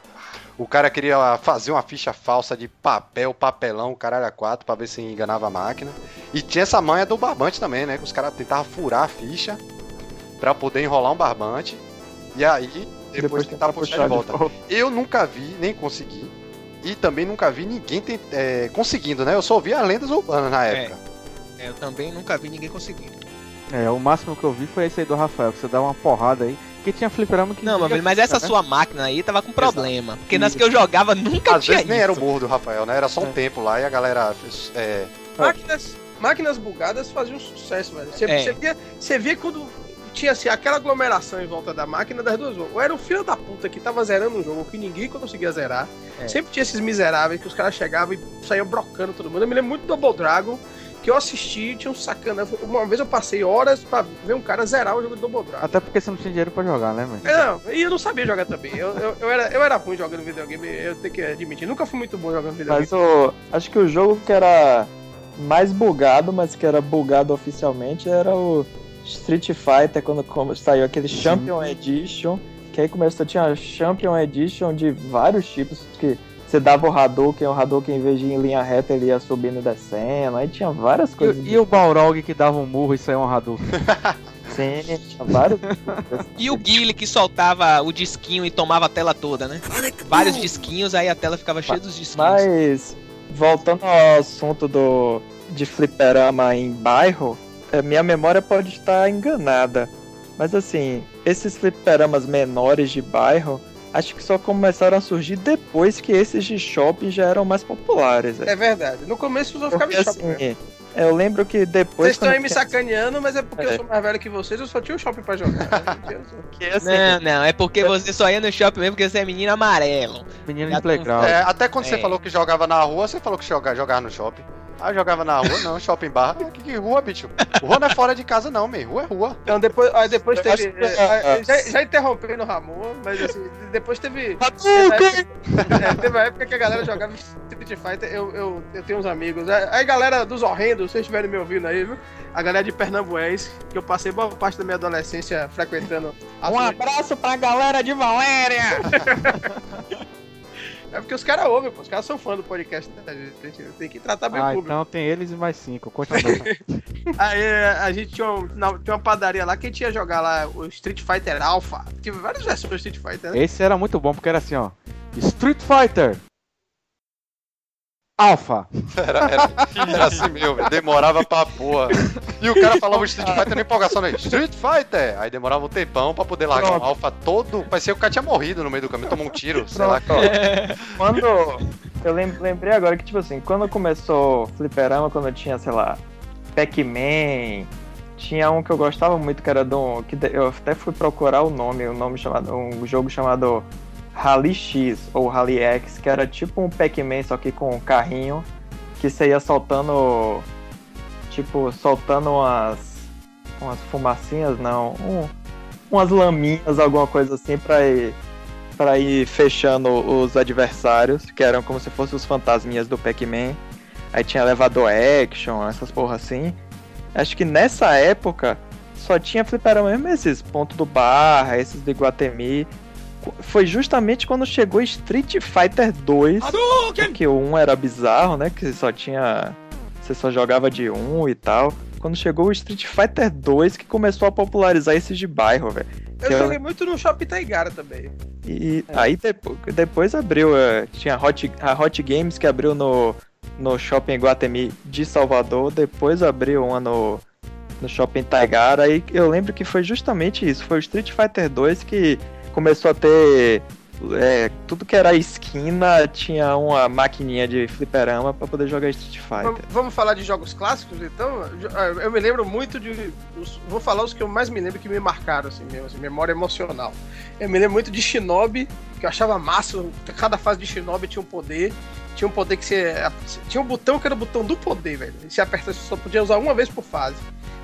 [SPEAKER 3] O cara queria fazer uma ficha falsa de papel, papelão, caralho a quatro, pra ver se enganava a máquina. E tinha essa manha do barbante também, né? Que os caras tentavam furar a ficha pra poder enrolar um barbante. E aí, depois, tentar puxar de volta. Eu nunca vi, nem consegui. E também nunca vi ninguém tent- é, conseguindo, né? Eu só ouvi as lendas urbanas na
[SPEAKER 2] É.
[SPEAKER 3] época.
[SPEAKER 2] É, eu também nunca vi ninguém conseguindo.
[SPEAKER 1] É, o máximo que eu vi foi esse aí do Rafael, que você dá uma porrada aí. Porque tinha fliperama que.
[SPEAKER 2] Não,
[SPEAKER 1] vinha
[SPEAKER 2] mas, mas essa
[SPEAKER 1] né?
[SPEAKER 2] sua máquina aí tava com problema. Porque nas que eu jogava nunca
[SPEAKER 3] Às
[SPEAKER 2] tinha
[SPEAKER 3] vezes nem
[SPEAKER 2] isso.
[SPEAKER 3] era o morro do Rafael, né? Era só um
[SPEAKER 1] É.
[SPEAKER 3] tempo lá e a galera. É,
[SPEAKER 4] Máquinas, máquinas bugadas faziam sucesso, velho. Você,
[SPEAKER 2] É.
[SPEAKER 4] você via, você via quando tinha assim, aquela aglomeração em volta da máquina das duas. Ou era o filho da puta que tava zerando um jogo que ninguém conseguia zerar.
[SPEAKER 2] É.
[SPEAKER 4] Sempre tinha esses miseráveis que os caras chegavam e saíam brocando todo mundo. Eu me lembro muito do Double Dragon. Que eu assisti, tinha um sacana. Uma vez eu passei horas pra ver um cara zerar o jogo do Double Dragon.
[SPEAKER 1] Até porque você não tinha dinheiro pra jogar, né, mano?
[SPEAKER 4] Não, e eu não sabia jogar também. Eu, eu, eu era, eu era ruim jogando videogame, eu tenho que admitir. Nunca fui muito bom jogando videogame.
[SPEAKER 5] Mas o, acho que o jogo que era mais bugado, mas que era bugado oficialmente, era o Street Fighter, quando como saiu aquele Champion Edition, que aí começou, tinha Champion Edition de vários tipos, que você dava o Hadouken, o Hadouken em vez de ir em linha reta, ele ia subindo e descendo, aí tinha várias coisas.
[SPEAKER 1] E, e o Balrog que dava um murro e saiu um Hadouken?
[SPEAKER 5] Sim, tinha vários.
[SPEAKER 2] E o Guile que soltava o disquinho e tomava a tela toda, né? Vários disquinhos, aí a tela ficava cheia dos disquinhos.
[SPEAKER 5] Mas, voltando ao assunto do, de fliperama em bairro, é, minha memória pode estar enganada. Mas assim, esses fliperamas menores de bairro, acho que só começaram a surgir depois que esses de shopping já eram mais populares.
[SPEAKER 4] É verdade. No começo eu ficava em shopping.
[SPEAKER 5] assim, eu lembro que depois.
[SPEAKER 4] Vocês estão aí me
[SPEAKER 5] tinha-
[SPEAKER 4] sacaneando, mas é porque eu
[SPEAKER 5] É.
[SPEAKER 4] sou mais velho que vocês, eu só tinha o shopping pra jogar.
[SPEAKER 5] que, assim,
[SPEAKER 2] Não, não, é porque você só ia no shopping mesmo porque você é menino amarelo.
[SPEAKER 1] Menino de playground.
[SPEAKER 3] é, até quando você
[SPEAKER 2] É.
[SPEAKER 3] falou que jogava na rua, você falou que joga, jogava no shopping. Ah, eu jogava na rua, não, shopping bar. Que, que rua, bicho? Rua não é fora de casa, não, meu. Rua é rua.
[SPEAKER 4] Então depois, aí depois teve.
[SPEAKER 5] acho que-
[SPEAKER 4] é, é, já, já interrompendo o Ramon, mas assim, depois teve.
[SPEAKER 5] Hadouken!
[SPEAKER 4] É, teve uma época que a galera jogava Street Fighter, eu, eu, eu tenho uns amigos. Aí, aí, galera dos horrendos, vocês estiverem me ouvindo aí, viu? A galera de Pernambués, que eu passei boa parte da minha adolescência frequentando. as
[SPEAKER 5] Um abraço pra galera de Valéria!
[SPEAKER 4] É porque os caras ouvem, pô. Os caras são fãs do podcast da gente. Tem que tratar bem o
[SPEAKER 1] Ah,
[SPEAKER 4] público.
[SPEAKER 1] então tem eles e mais cinco. Continua.
[SPEAKER 4] Aí a gente tinha, um, na- tinha uma padaria lá que a gente ia jogar lá o Street Fighter Alpha. Tive várias versões do Street Fighter, né?
[SPEAKER 1] Esse era muito bom, porque era assim, ó. Street Fighter. Alpha.
[SPEAKER 3] Era, era, era assim mesmo, velho. demorava pra porra. E o cara falava Street Fighter na empolgação, né? Street Fighter! Aí demorava um tempão pra poder largar
[SPEAKER 5] Pronto.
[SPEAKER 3] um alfa todo. Parecia que o cara tinha morrido no meio do caminho, tomou um tiro, sei lá.
[SPEAKER 5] Pronto, ó. quando, Eu lem- lembrei agora que, tipo assim, quando começou Fliperama, quando eu tinha, sei lá, Pac-Man, tinha um que eu gostava muito, que era do. Que eu até fui procurar o nome, um nome chamado. um jogo chamado Rally X ou Rally X, que era tipo um Pac-Man, só que com um carrinho, que você ia soltando. Tipo, soltando umas. umas fumacinhas, não. um- umas laminhas, alguma coisa assim, pra ir para ir fechando os adversários, que eram como se fossem os fantasminhas do Pac-Man. Aí tinha elevador action, essas porra assim. Acho que nessa época só tinha fliperama mesmo esses ponto do Barra, esses do Iguatemi. Foi justamente quando chegou Street Fighter 2, que o 1 era bizarro, né? Que só tinha. Você só jogava de 1 e tal. Quando chegou o Street Fighter 2 que começou a popularizar esses de bairro, velho.
[SPEAKER 4] Eu
[SPEAKER 5] eu-
[SPEAKER 4] joguei muito no Shopping Taigara também.
[SPEAKER 5] E aí depois, depois abriu, eh, tinha Hot, a Hot Games que abriu no, no Shopping Guatemi de Salvador, depois abriu uma no, no Shopping Taigara, e eu lembro que foi justamente isso, foi o Street Fighter 2 que começou a ter eh, tudo que era esquina, tinha uma maquininha de fliperama pra poder jogar Street Fighter.
[SPEAKER 4] vamos falar de jogos clássicos, então? Ah, Eu me lembro muito de. vou falar os que eu mais me lembro que me marcaram, assim mesmo, assim, memória emocional. Eu me lembro muito de Shinobi, que eu achava massa. Cada fase de Shinobi tinha um poder. Tinha um poder que você. Tinha um botão que era o botão do poder, velho. E se aperta, você só podia usar uma vez por fase.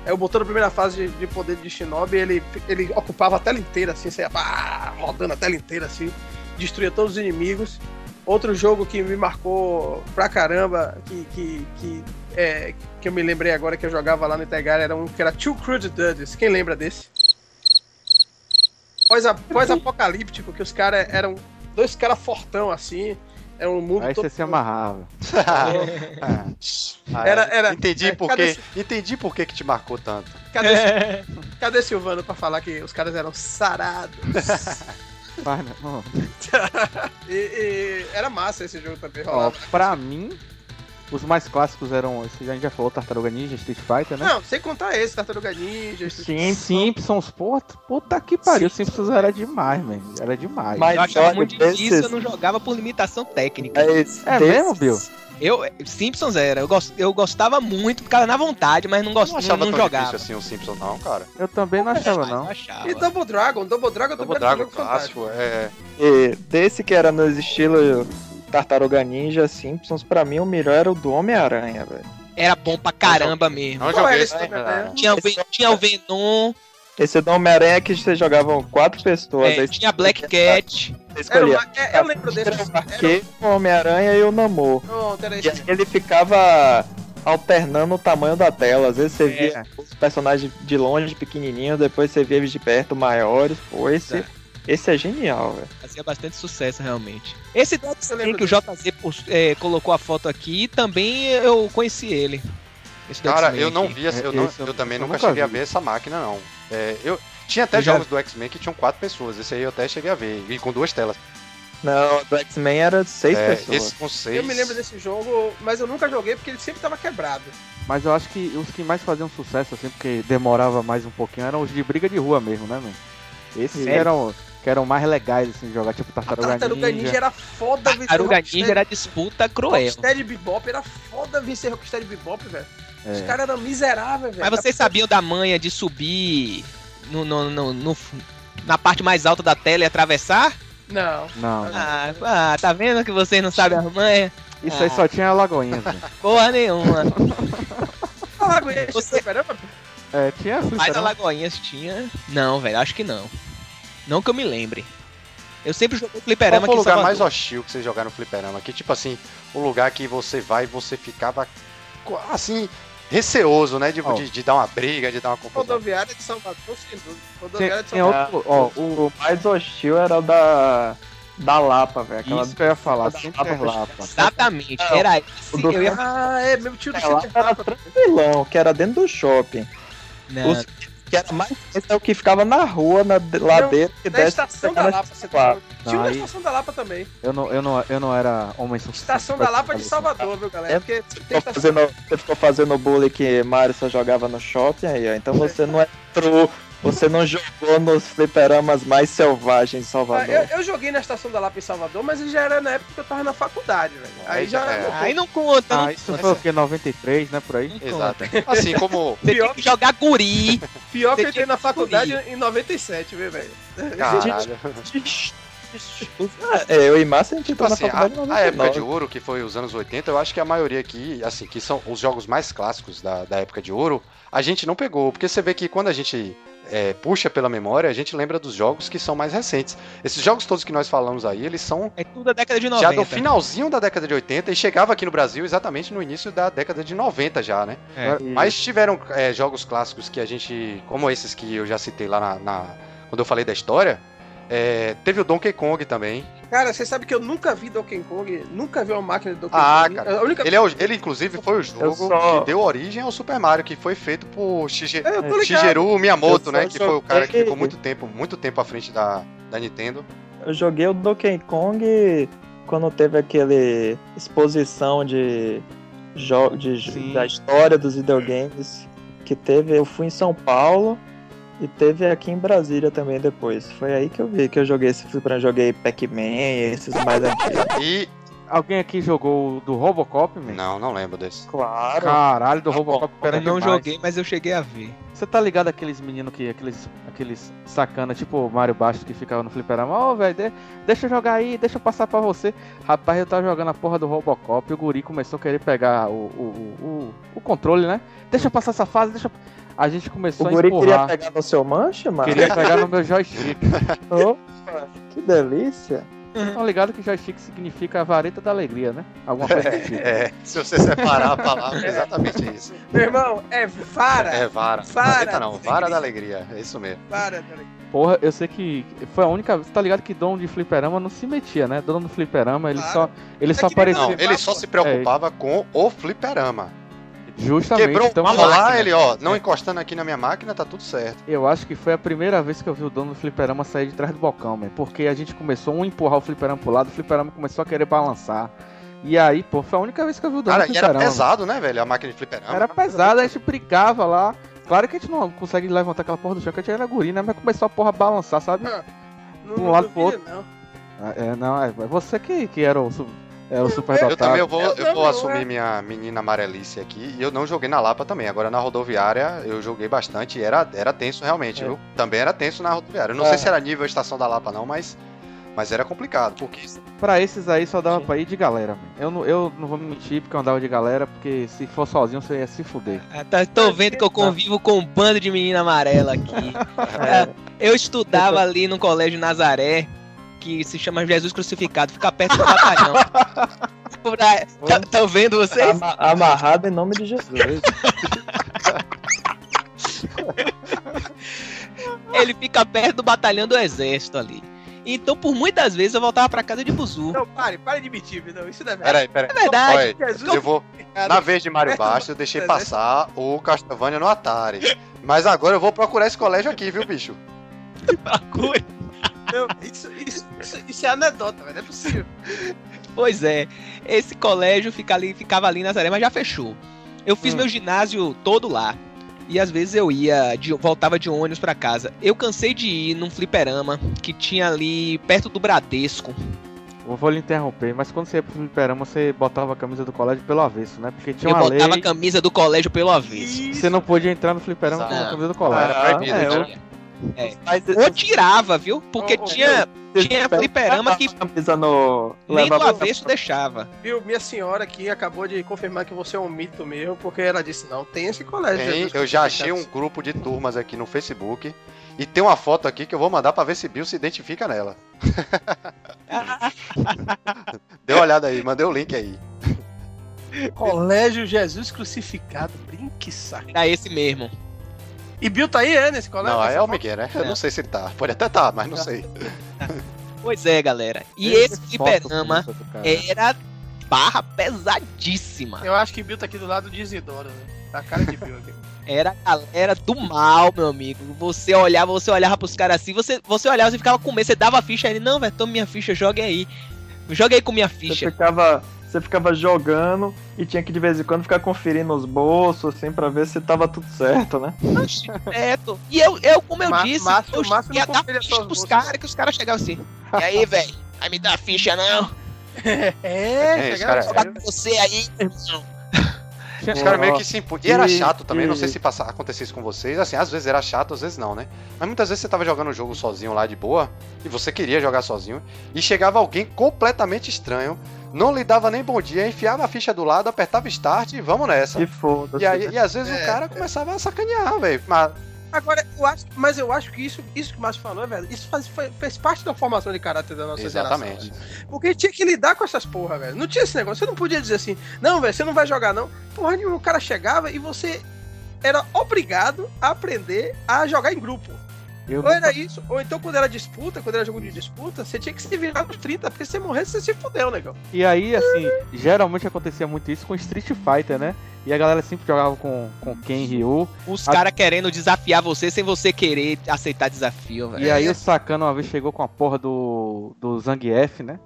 [SPEAKER 4] Aí o botão da primeira fase de, de poder de Shinobi, ele, ele ocupava a tela inteira, assim, você ia pá, rodando a tela inteira, assim, destruía todos os inimigos. Outro jogo que me marcou pra caramba, que, que, que, é, que eu me lembrei agora que eu jogava lá no Itegar, era um que era Two Crude Dudes. Quem lembra desse? Pós- Pós-apocalíptico, que os caras eram dois caras fortão assim. Era um mundo
[SPEAKER 1] Aí você se amarrava.
[SPEAKER 3] Ah,
[SPEAKER 4] Era- era-
[SPEAKER 3] entendi
[SPEAKER 4] é,
[SPEAKER 3] por
[SPEAKER 4] cadê
[SPEAKER 3] quê. Entendi por que que te marcou tanto.
[SPEAKER 4] Cadê, cadê Silvano pra falar que os caras eram sarados?
[SPEAKER 1] Não.
[SPEAKER 4] E, e era massa esse jogo também,
[SPEAKER 1] Ó,
[SPEAKER 4] rolava.
[SPEAKER 1] pra mim, os mais clássicos eram. esse A gente já falou Tartaruga Ninja, Street Fighter, né?
[SPEAKER 4] Não, sem contar esse, Tartaruga Ninja.
[SPEAKER 5] Sim,
[SPEAKER 1] Simpsons, pô, puta que pariu. Simpsons era demais, velho. Era demais.
[SPEAKER 5] Mas
[SPEAKER 2] Eu achava muito difícil,
[SPEAKER 5] desses-
[SPEAKER 2] eu não jogava por limitação técnica.
[SPEAKER 5] É, esse-
[SPEAKER 1] É
[SPEAKER 5] desses-
[SPEAKER 1] mesmo, Bill?
[SPEAKER 2] Eu, Simpsons era, eu, gos- eu gostava muito, ficava na vontade, mas não,
[SPEAKER 3] Eu
[SPEAKER 2] gost,
[SPEAKER 3] não
[SPEAKER 2] não,
[SPEAKER 3] achava
[SPEAKER 2] não jogava.
[SPEAKER 3] assim o Simpson, não, cara.
[SPEAKER 1] Eu também não achava,
[SPEAKER 2] eu
[SPEAKER 1] não.
[SPEAKER 2] achava.
[SPEAKER 4] E Double Dragon, Double Dragon
[SPEAKER 3] Double
[SPEAKER 4] também era um
[SPEAKER 3] Dragon clássico, é.
[SPEAKER 5] E desse que era nos estilos Tartaruga Ninja, Simpsons, pra mim o melhor era o do Homem-Aranha, velho.
[SPEAKER 2] Era bom pra caramba mesmo.
[SPEAKER 3] Não joguei
[SPEAKER 4] era
[SPEAKER 3] esse
[SPEAKER 4] também?
[SPEAKER 3] não.
[SPEAKER 2] Tinha, o Ven- tinha o Venom,
[SPEAKER 5] Esse do Homem-Aranha que vocês jogavam quatro pessoas.
[SPEAKER 2] é,
[SPEAKER 5] aí
[SPEAKER 2] tinha Black Cat.
[SPEAKER 4] Era
[SPEAKER 5] escolhia
[SPEAKER 4] uma- é, eu lembro desse.
[SPEAKER 5] o Arqueiro, o Homem-Aranha e o Namor.
[SPEAKER 4] Pronto, era
[SPEAKER 5] E
[SPEAKER 4] esse.
[SPEAKER 5] ele ficava alternando o tamanho da tela. Às vezes você
[SPEAKER 2] É.
[SPEAKER 5] via os personagens de longe, pequenininhos, depois você via eles de perto, maiores. Pô, esse,
[SPEAKER 2] É.
[SPEAKER 5] esse é genial, velho.
[SPEAKER 2] Fazia bastante sucesso, realmente. Esse Dead que o JZ é, colocou a foto aqui, também eu conheci ele.
[SPEAKER 3] Cara, eu não vi, essa- eu, não-
[SPEAKER 1] Esse eu-
[SPEAKER 3] eu também
[SPEAKER 1] eu
[SPEAKER 3] nunca
[SPEAKER 1] nunca
[SPEAKER 3] cheguei a
[SPEAKER 1] vi.
[SPEAKER 3] ver essa máquina, não. É, eu tinha até
[SPEAKER 2] Eu já-
[SPEAKER 3] jogos do X-Men que tinham quatro pessoas. Esse aí eu até cheguei a ver. E com duas telas.
[SPEAKER 5] Não, do X-Men era seis
[SPEAKER 3] É,
[SPEAKER 5] pessoas.
[SPEAKER 3] esse com seis.
[SPEAKER 4] Eu me lembro desse jogo, mas eu nunca joguei porque ele sempre tava quebrado.
[SPEAKER 1] Mas eu acho que os que mais faziam sucesso, assim, porque demorava mais um pouquinho, eram os de briga de rua mesmo, né, mano? Esses
[SPEAKER 2] Sério?
[SPEAKER 1] eram, que eram mais legais, assim, de jogar, tipo
[SPEAKER 4] A
[SPEAKER 1] Tartaruga,
[SPEAKER 4] Tartaruga Ninja, era foda
[SPEAKER 2] Tartaruga
[SPEAKER 4] Rocksteady-
[SPEAKER 2] Ninja era disputa cruel.
[SPEAKER 4] Rocksteady Bebop era foda vencer Rocksteady Bebop, velho. Os
[SPEAKER 1] É.
[SPEAKER 4] caras eram miseráveis, velho.
[SPEAKER 2] Mas vocês sabiam da manha de subir no, no- no- no- na parte mais alta da tela e atravessar?
[SPEAKER 4] Não.
[SPEAKER 1] Não,
[SPEAKER 2] Ah, ah, tá vendo que vocês não sabem as manhas?
[SPEAKER 1] isso aí só tinha Lagoinhas, velho.
[SPEAKER 2] Porra nenhuma.
[SPEAKER 4] Ah, Lagoinha,
[SPEAKER 2] Você-
[SPEAKER 1] É, tinha
[SPEAKER 2] Mas a
[SPEAKER 1] fliperama.
[SPEAKER 2] Lagoinhas tinha. Não, velho, acho que não. Não que eu me lembre. Eu sempre joguei
[SPEAKER 3] Qual
[SPEAKER 2] fliperama
[SPEAKER 3] foi
[SPEAKER 2] aqui
[SPEAKER 3] o lugar mais hostil que vocês jogaram no fliperama? Que tipo assim, o lugar que você vai e você ficava assim, receoso, né? De,
[SPEAKER 1] Ó.
[SPEAKER 3] de, de dar uma briga, de dar uma confusão.
[SPEAKER 4] rodoviária de Salvador, sem dúvida. Rodoviária de Salvador.
[SPEAKER 1] outro, ó, o,
[SPEAKER 5] O mais hostil era o da, da Lapa, velho. Aquela
[SPEAKER 1] isso que eu ia falar,
[SPEAKER 5] da
[SPEAKER 1] sempre é
[SPEAKER 5] Lapa.
[SPEAKER 2] Exatamente,
[SPEAKER 5] Não,
[SPEAKER 2] era esse.
[SPEAKER 5] o do-
[SPEAKER 2] Eu ia...
[SPEAKER 4] Ah, é, meu tio do
[SPEAKER 5] É, era
[SPEAKER 4] Papa.
[SPEAKER 5] tranquilão, que era dentro do shopping.
[SPEAKER 2] Não,
[SPEAKER 5] Os- que era mais esse é o que ficava na rua, na de- ladeira, que
[SPEAKER 4] Na
[SPEAKER 5] desce
[SPEAKER 4] estação
[SPEAKER 5] pra
[SPEAKER 4] da Lapa, você tá Tinha uma estação da Lapa também.
[SPEAKER 1] Eu não, eu não, eu não era homem suficiente.
[SPEAKER 4] Estação da Lapa de Salvador, viu, galera?
[SPEAKER 5] É,
[SPEAKER 4] Porque
[SPEAKER 5] Ficou
[SPEAKER 4] estação...
[SPEAKER 5] fazendo, você ficou fazendo bullying que Mario só jogava no shopping aí, ó. Então você não entrou Você não jogou nos fliperamas mais selvagens em
[SPEAKER 4] Ah,
[SPEAKER 5] Salvador.
[SPEAKER 4] eu, eu joguei na estação da Lapa em Salvador, mas já era na época que eu tava na faculdade, velho. Aí já.
[SPEAKER 3] É.
[SPEAKER 2] Aí não conta, não
[SPEAKER 1] Ah, isso foi o que? 93, né? Por aí?
[SPEAKER 3] Exato. Assim como.
[SPEAKER 2] Você tem
[SPEAKER 4] Pior-
[SPEAKER 2] que jogar guri.
[SPEAKER 4] Pior que eu entrei na faculdade em 97, viu, velho?
[SPEAKER 3] Caralho.
[SPEAKER 5] É, eu e Márcia a gente
[SPEAKER 3] Tipo
[SPEAKER 5] na
[SPEAKER 3] assim,
[SPEAKER 5] faculdade em
[SPEAKER 3] a, a época de
[SPEAKER 5] 99.
[SPEAKER 3] ouro, que foi os anos 80, eu acho que a maioria aqui, assim, que são os jogos mais clássicos da, da época de ouro, a gente não pegou. Porque você vê que quando a gente é, puxa pela memória, a gente lembra dos jogos que são mais recentes. Esses jogos todos que nós falamos aí, eles são
[SPEAKER 2] É tudo da década de 90.
[SPEAKER 3] já do finalzinho da década de 80 e chegava aqui no Brasil exatamente no início da década de 90 já, né?
[SPEAKER 2] É.
[SPEAKER 3] Mas tiveram é, jogos clássicos que a gente, como esses que eu já citei lá na, na- quando eu falei da história, é, teve o Donkey Kong também.
[SPEAKER 4] Cara, você sabe que eu nunca vi Donkey Kong, nunca vi uma máquina de Donkey
[SPEAKER 3] Ah,
[SPEAKER 4] Kong.
[SPEAKER 3] cara.
[SPEAKER 4] A única...
[SPEAKER 3] Ele, é o- ele, inclusive, foi o jogo
[SPEAKER 5] só-
[SPEAKER 3] que deu origem ao Super Mario, que foi feito por Shige-
[SPEAKER 4] É.
[SPEAKER 3] Shigeru Miyamoto, né?
[SPEAKER 5] só
[SPEAKER 3] Que foi o cara que ficou muito tempo, muito tempo à frente da, da Nintendo.
[SPEAKER 5] Eu joguei o Donkey Kong quando teve aquele exposição de, jo de da história dos videogames que teve. Eu fui em São Paulo e teve aqui em Brasília também depois. Foi aí que eu vi que eu joguei esse fliperama, joguei Pac-Man, esses mais antigos.
[SPEAKER 3] E.
[SPEAKER 1] Alguém aqui jogou o do Robocop, man?
[SPEAKER 3] Não, não lembro desse.
[SPEAKER 5] Claro.
[SPEAKER 1] Caralho, do
[SPEAKER 3] Ah,
[SPEAKER 1] Robocop
[SPEAKER 3] bom,
[SPEAKER 1] era
[SPEAKER 2] Eu não
[SPEAKER 1] demais.
[SPEAKER 2] joguei, mas eu cheguei a ver.
[SPEAKER 1] Você tá ligado aqueles meninos que, aqueles, aqueles sacana, tipo o Mário Bastos que ficava no fliperama, ó, velho, de- deixa eu jogar aí, deixa eu passar pra você. Rapaz, eu tava jogando a porra do Robocop e o guri começou a querer pegar o, o, o, o- o controle, né? Deixa eu passar essa fase, deixa eu... A gente
[SPEAKER 5] O
[SPEAKER 1] começou a
[SPEAKER 5] guri queria
[SPEAKER 1] empurrar.
[SPEAKER 5] pegar no seu mancha, mano?
[SPEAKER 1] Queria pegar no meu joystick.
[SPEAKER 5] Opa, que delícia.
[SPEAKER 1] Estão ligados que joystick significa a vareta da alegria, né? Alguma coisa desse tipo.
[SPEAKER 3] É, se você separar a palavra, é exatamente isso.
[SPEAKER 4] Meu irmão, é vara.
[SPEAKER 3] É vara.
[SPEAKER 4] Vara
[SPEAKER 3] Vareta não,
[SPEAKER 4] da
[SPEAKER 3] vara da
[SPEAKER 4] alegria.
[SPEAKER 3] alegria. É isso mesmo.
[SPEAKER 4] Vara, peraí.
[SPEAKER 1] Porra, eu sei que foi a única. Você tá ligado que dono de fliperama não se metia, né? Dono do fliperama, ele
[SPEAKER 4] Claro.
[SPEAKER 1] só. Ele
[SPEAKER 4] É
[SPEAKER 1] só aparecia.
[SPEAKER 3] Não, ele só se preocupava com o fliperama.
[SPEAKER 1] Justamente.
[SPEAKER 3] Quebrou
[SPEAKER 1] então,
[SPEAKER 3] uma lá,
[SPEAKER 2] máquina.
[SPEAKER 3] ele, ó, não encostando aqui na minha máquina, tá tudo certo.
[SPEAKER 1] Eu acho que foi a primeira vez que eu vi o dono do fliperama sair de trás do balcão, man, porque a gente começou um a empurrar o fliperama pro lado, o fliperama começou a querer balançar. E aí, pô, foi a única vez que eu vi o dono
[SPEAKER 3] Cara,
[SPEAKER 1] do
[SPEAKER 3] e era
[SPEAKER 1] fliperama.
[SPEAKER 3] pesado, né, velho? A máquina de fliperama.
[SPEAKER 1] Era pesado, a gente brigava lá. Claro que a gente não consegue levantar aquela porra do chão, que a gente era guri, né? Mas começou a porra a balançar, sabe?
[SPEAKER 4] Não,
[SPEAKER 1] Um lado pro
[SPEAKER 4] não.
[SPEAKER 1] Ah, É, não, é você que, que era o, era o super
[SPEAKER 3] Eu também eu vou,
[SPEAKER 4] Eu
[SPEAKER 3] vou assumir
[SPEAKER 4] é.
[SPEAKER 3] minha menina amarelice aqui. E eu não joguei na Lapa também. Agora na rodoviária eu joguei bastante e era, era tenso realmente,
[SPEAKER 5] É.
[SPEAKER 3] viu? Também era tenso na rodoviária. Eu não
[SPEAKER 5] É.
[SPEAKER 3] sei se era nível estação da Lapa, não, mas, mas era complicado. Porque
[SPEAKER 1] Pra esses aí só dava
[SPEAKER 5] Sim.
[SPEAKER 1] pra ir de galera. Eu não, eu não vou me mentir porque eu andava de galera, porque se for sozinho você ia se fuder.
[SPEAKER 2] Ah, tá- tô vendo que eu convivo com um bando de menina amarela aqui.
[SPEAKER 5] É,
[SPEAKER 2] Eu estudava ali no colégio Nazaré, que se chama Jesus Crucificado, fica perto do batalhão. Pra- tá- Tão vendo vocês?
[SPEAKER 5] ama- amarrado em nome de Jesus.
[SPEAKER 2] Ele fica perto do batalhão do exército ali. Então, por muitas vezes, eu voltava pra casa de buzu.
[SPEAKER 4] Não, pare, pare de mentir, não. Isso não é verdade.
[SPEAKER 3] Peraí, peraí.
[SPEAKER 2] É verdade.
[SPEAKER 3] Olha,
[SPEAKER 4] Jesus
[SPEAKER 3] eu vou. Na vez de Mário Bastos, eu deixei passar o Castlevania no Atari. Mas agora eu vou procurar esse colégio aqui, viu, bicho?
[SPEAKER 2] Bagulho.
[SPEAKER 4] Não, isso, isso, isso, isso é anedota, velho. Não é possível.
[SPEAKER 2] Pois é, esse colégio fica ali, ficava ali em Nazaré, mas já fechou. Eu fiz
[SPEAKER 1] Hum.
[SPEAKER 2] meu ginásio todo lá. E às vezes eu ia, de- voltava de ônibus pra casa. Eu cansei de ir num fliperama que tinha ali perto do Bradesco.
[SPEAKER 1] Eu vou lhe interromper, mas quando você ia pro fliperama, você botava a camisa do colégio pelo avesso, né? Porque tinha
[SPEAKER 2] eu
[SPEAKER 1] uma
[SPEAKER 2] botava
[SPEAKER 1] lei
[SPEAKER 2] a camisa do colégio pelo avesso.
[SPEAKER 1] você não podia entrar no fliperama com a camisa do colégio.
[SPEAKER 3] Era proibido,
[SPEAKER 5] é,
[SPEAKER 3] né?
[SPEAKER 2] É.
[SPEAKER 5] Mas
[SPEAKER 2] Ou tirava, viu? Porque
[SPEAKER 4] ô,
[SPEAKER 2] tinha, tinha fliperama que
[SPEAKER 5] camisa no
[SPEAKER 2] nem do avesso deixava.
[SPEAKER 4] Viu, minha senhora aqui acabou de confirmar que você é um mito mesmo, porque ela disse, não, tem esse colégio.
[SPEAKER 3] Tem, eu já achei um grupo de turmas aqui no Facebook. E tem uma foto aqui que eu vou mandar pra ver se Bill se identifica nela. Dê uma olhada aí, mandei o link aí.
[SPEAKER 4] Colégio Jesus Crucificado, brinque saco.
[SPEAKER 2] Era esse mesmo.
[SPEAKER 4] E Bill tá aí, é, nesse colégio?
[SPEAKER 3] Não, é o? Miguel, né? Eu não sei se ele tá. Pode até tá, mas não sei.
[SPEAKER 2] Pois é, galera. E esse
[SPEAKER 1] Foto
[SPEAKER 2] fliperama era barra pesadíssima.
[SPEAKER 4] Eu acho que Bill tá aqui do lado de Isidoro, né? Tá a cara de Bill aqui.
[SPEAKER 2] Era a galera do mal, meu amigo. Você olhava, você olhava pros caras assim, você, você olhava, você ficava com medo, você dava a ficha aí, não, velho, toma minha ficha, jogue aí. Joga aí com minha
[SPEAKER 5] Você
[SPEAKER 2] ficha.
[SPEAKER 5] ficava, você ficava jogando e tinha que de vez em quando ficar conferindo os bolsos, assim, pra ver se tava tudo certo, né?
[SPEAKER 2] Certo. E eu, eu como eu
[SPEAKER 4] Ma-
[SPEAKER 2] disse,
[SPEAKER 4] Márcio-
[SPEAKER 2] eu
[SPEAKER 4] Márcio
[SPEAKER 2] ia dar ficha pros caras, que os caras chegavam assim. E aí, velho? Vai me dar ficha, não?
[SPEAKER 4] É,
[SPEAKER 3] É,
[SPEAKER 4] chegaram
[SPEAKER 3] cara,
[SPEAKER 2] Jogar
[SPEAKER 4] sério.
[SPEAKER 2] com você aí, irmão.
[SPEAKER 3] Os caras meio que se impunham. E era chato também, não sei se passa, acontecia isso com vocês. Assim, às vezes era chato, às vezes não, né? Mas muitas vezes você tava jogando o jogo sozinho lá de boa, e você queria jogar sozinho, e chegava alguém completamente estranho, não lhe dava nem bom dia, enfiava a ficha do lado, apertava start e vamos nessa.
[SPEAKER 5] E foda-se.
[SPEAKER 3] E, aí, e às vezes
[SPEAKER 4] É.
[SPEAKER 3] o cara começava a sacanear, velho. Mas
[SPEAKER 4] Agora, eu acho, mas eu acho que isso, isso que o Márcio falou, velho, isso faz, foi- fez parte da formação de caráter da nossa
[SPEAKER 3] Exatamente.
[SPEAKER 4] geração. velho. Porque tinha que lidar com essas porra, velho. Não tinha esse negócio. Você não podia dizer assim, não, velho, você não vai jogar, não. Porra nenhuma, o cara chegava e você era obrigado a aprender a jogar em grupo.
[SPEAKER 1] Eu
[SPEAKER 4] Ou era isso, ou então quando era disputa, quando era jogo de disputa, você tinha que se virar nos 30, porque se você morresse, você se fudeu, negão.
[SPEAKER 1] E aí, assim, geralmente acontecia muito isso com Street Fighter, né? E a galera sempre jogava com, com Ken Ryu.
[SPEAKER 2] Os
[SPEAKER 1] A-
[SPEAKER 2] caras querendo desafiar você sem você querer aceitar desafio, velho.
[SPEAKER 1] E aí o Sacana uma vez chegou com a porra do, do Zangief, né?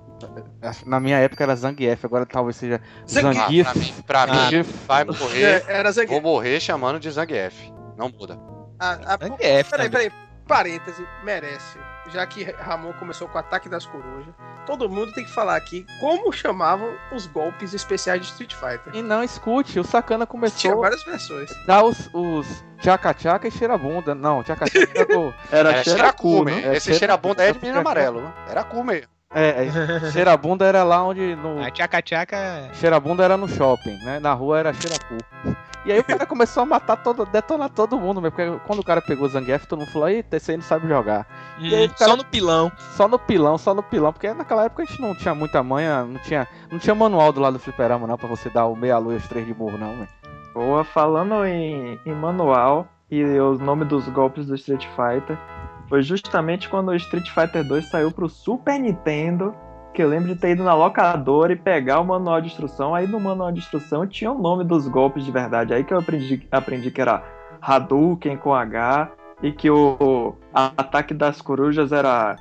[SPEAKER 1] Na minha época era Zangief, agora talvez seja
[SPEAKER 4] Zangief.
[SPEAKER 3] ah,
[SPEAKER 1] Zangief.
[SPEAKER 3] pra mim, pra mim vai morrer.
[SPEAKER 4] É, era Zangief.
[SPEAKER 3] Vou morrer chamando de Zangief. Não muda.
[SPEAKER 4] A, a,
[SPEAKER 2] Zangief
[SPEAKER 4] Peraí,
[SPEAKER 2] também.
[SPEAKER 4] peraí. Parêntese, merece. Já que Ramon começou com o ataque das corujas, todo mundo tem que falar aqui como chamavam os golpes especiais de Street Fighter.
[SPEAKER 1] E não, escute, o Sacana
[SPEAKER 4] Tinha
[SPEAKER 1] começou a
[SPEAKER 4] várias versões.
[SPEAKER 1] dar os, os tchaca-tchaca e cheira-bunda. Não, tchaca-tchaca era do...
[SPEAKER 5] Era,
[SPEAKER 3] Era
[SPEAKER 5] Xeracu,
[SPEAKER 3] Xeracu,
[SPEAKER 5] né?
[SPEAKER 3] né? Esse
[SPEAKER 1] Cheira-
[SPEAKER 3] cheirabunda é de menino amarelo. né? Era cu mesmo.
[SPEAKER 1] É, é, cheira-bunda era lá onde... No,
[SPEAKER 2] A tchaca-tchaca.
[SPEAKER 1] cheira-bunda era no shopping, né? Na rua era cheiracu. E aí o cara começou a matar todo, detonar todo mundo, mesmo, porque quando o cara pegou o Zangief, todo mundo falou, eita, esse aí não sabe jogar. E aí,
[SPEAKER 2] Hum,
[SPEAKER 1] cara-
[SPEAKER 2] Só no pilão.
[SPEAKER 1] Só no pilão, só no pilão, porque naquela época a gente não tinha muita manha, não tinha, não tinha manual do lado do fliperama não, pra você dar o meia lua e os três de burro não, velho.
[SPEAKER 5] Boa, falando em, em manual e os nomes dos golpes do Street Fighter, foi justamente quando o Street Fighter 2 saiu pro Super Nintendo que eu lembro de ter ido na locadora e pegar o manual de instrução. Aí no manual de instrução tinha o nome dos golpes de verdade. Aí que eu aprendi, aprendi que era Hadouken com H e que o, o ataque das corujas era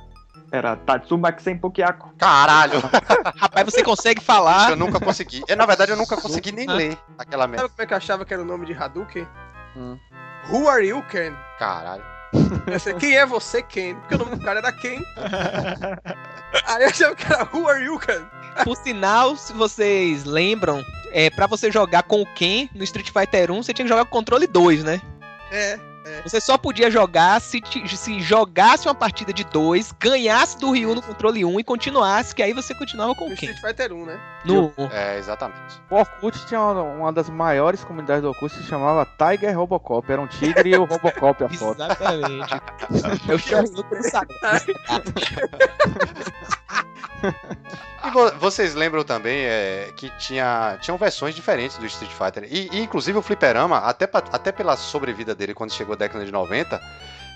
[SPEAKER 5] era Tatsumaki Senpokyaku.
[SPEAKER 3] Caralho!
[SPEAKER 2] Rapaz, você consegue falar.
[SPEAKER 3] eu nunca consegui. Eu, na verdade, eu nunca consegui nem ler aquela merda.
[SPEAKER 4] Sabe como é que eu achava que era o nome de Hadouken?
[SPEAKER 1] Hum.
[SPEAKER 4] Who are you, Ken?
[SPEAKER 3] Caralho.
[SPEAKER 4] Quem é você, Ken? Porque o nome do cara era Ken. Aí eu achava que era Who are you, Ken?
[SPEAKER 2] Por sinal, se vocês lembram, é, pra você jogar com o Ken no Street Fighter 1, você tinha que jogar com o controle 2, né?
[SPEAKER 4] É.
[SPEAKER 2] Você só podia jogar se, se jogasse uma partida de 2, ganhasse do Ryu no controle 1 e continuasse, que aí você continuava com o.
[SPEAKER 4] Street Fighter 1, né?
[SPEAKER 2] No
[SPEAKER 3] É, exatamente.
[SPEAKER 1] O Orkut tinha uma, uma das maiores comunidades do Orkut que se chamava Tiger Robocop, era um tigre e o Robocop a foto.
[SPEAKER 2] Exatamente. Eu chamo no saco.
[SPEAKER 3] E vo- vocês lembram também é, que tinha, tinham versões diferentes do Street Fighter. E, e, inclusive o Fliperama, até, pa- até pela sobrevida dele quando chegou a década de 90,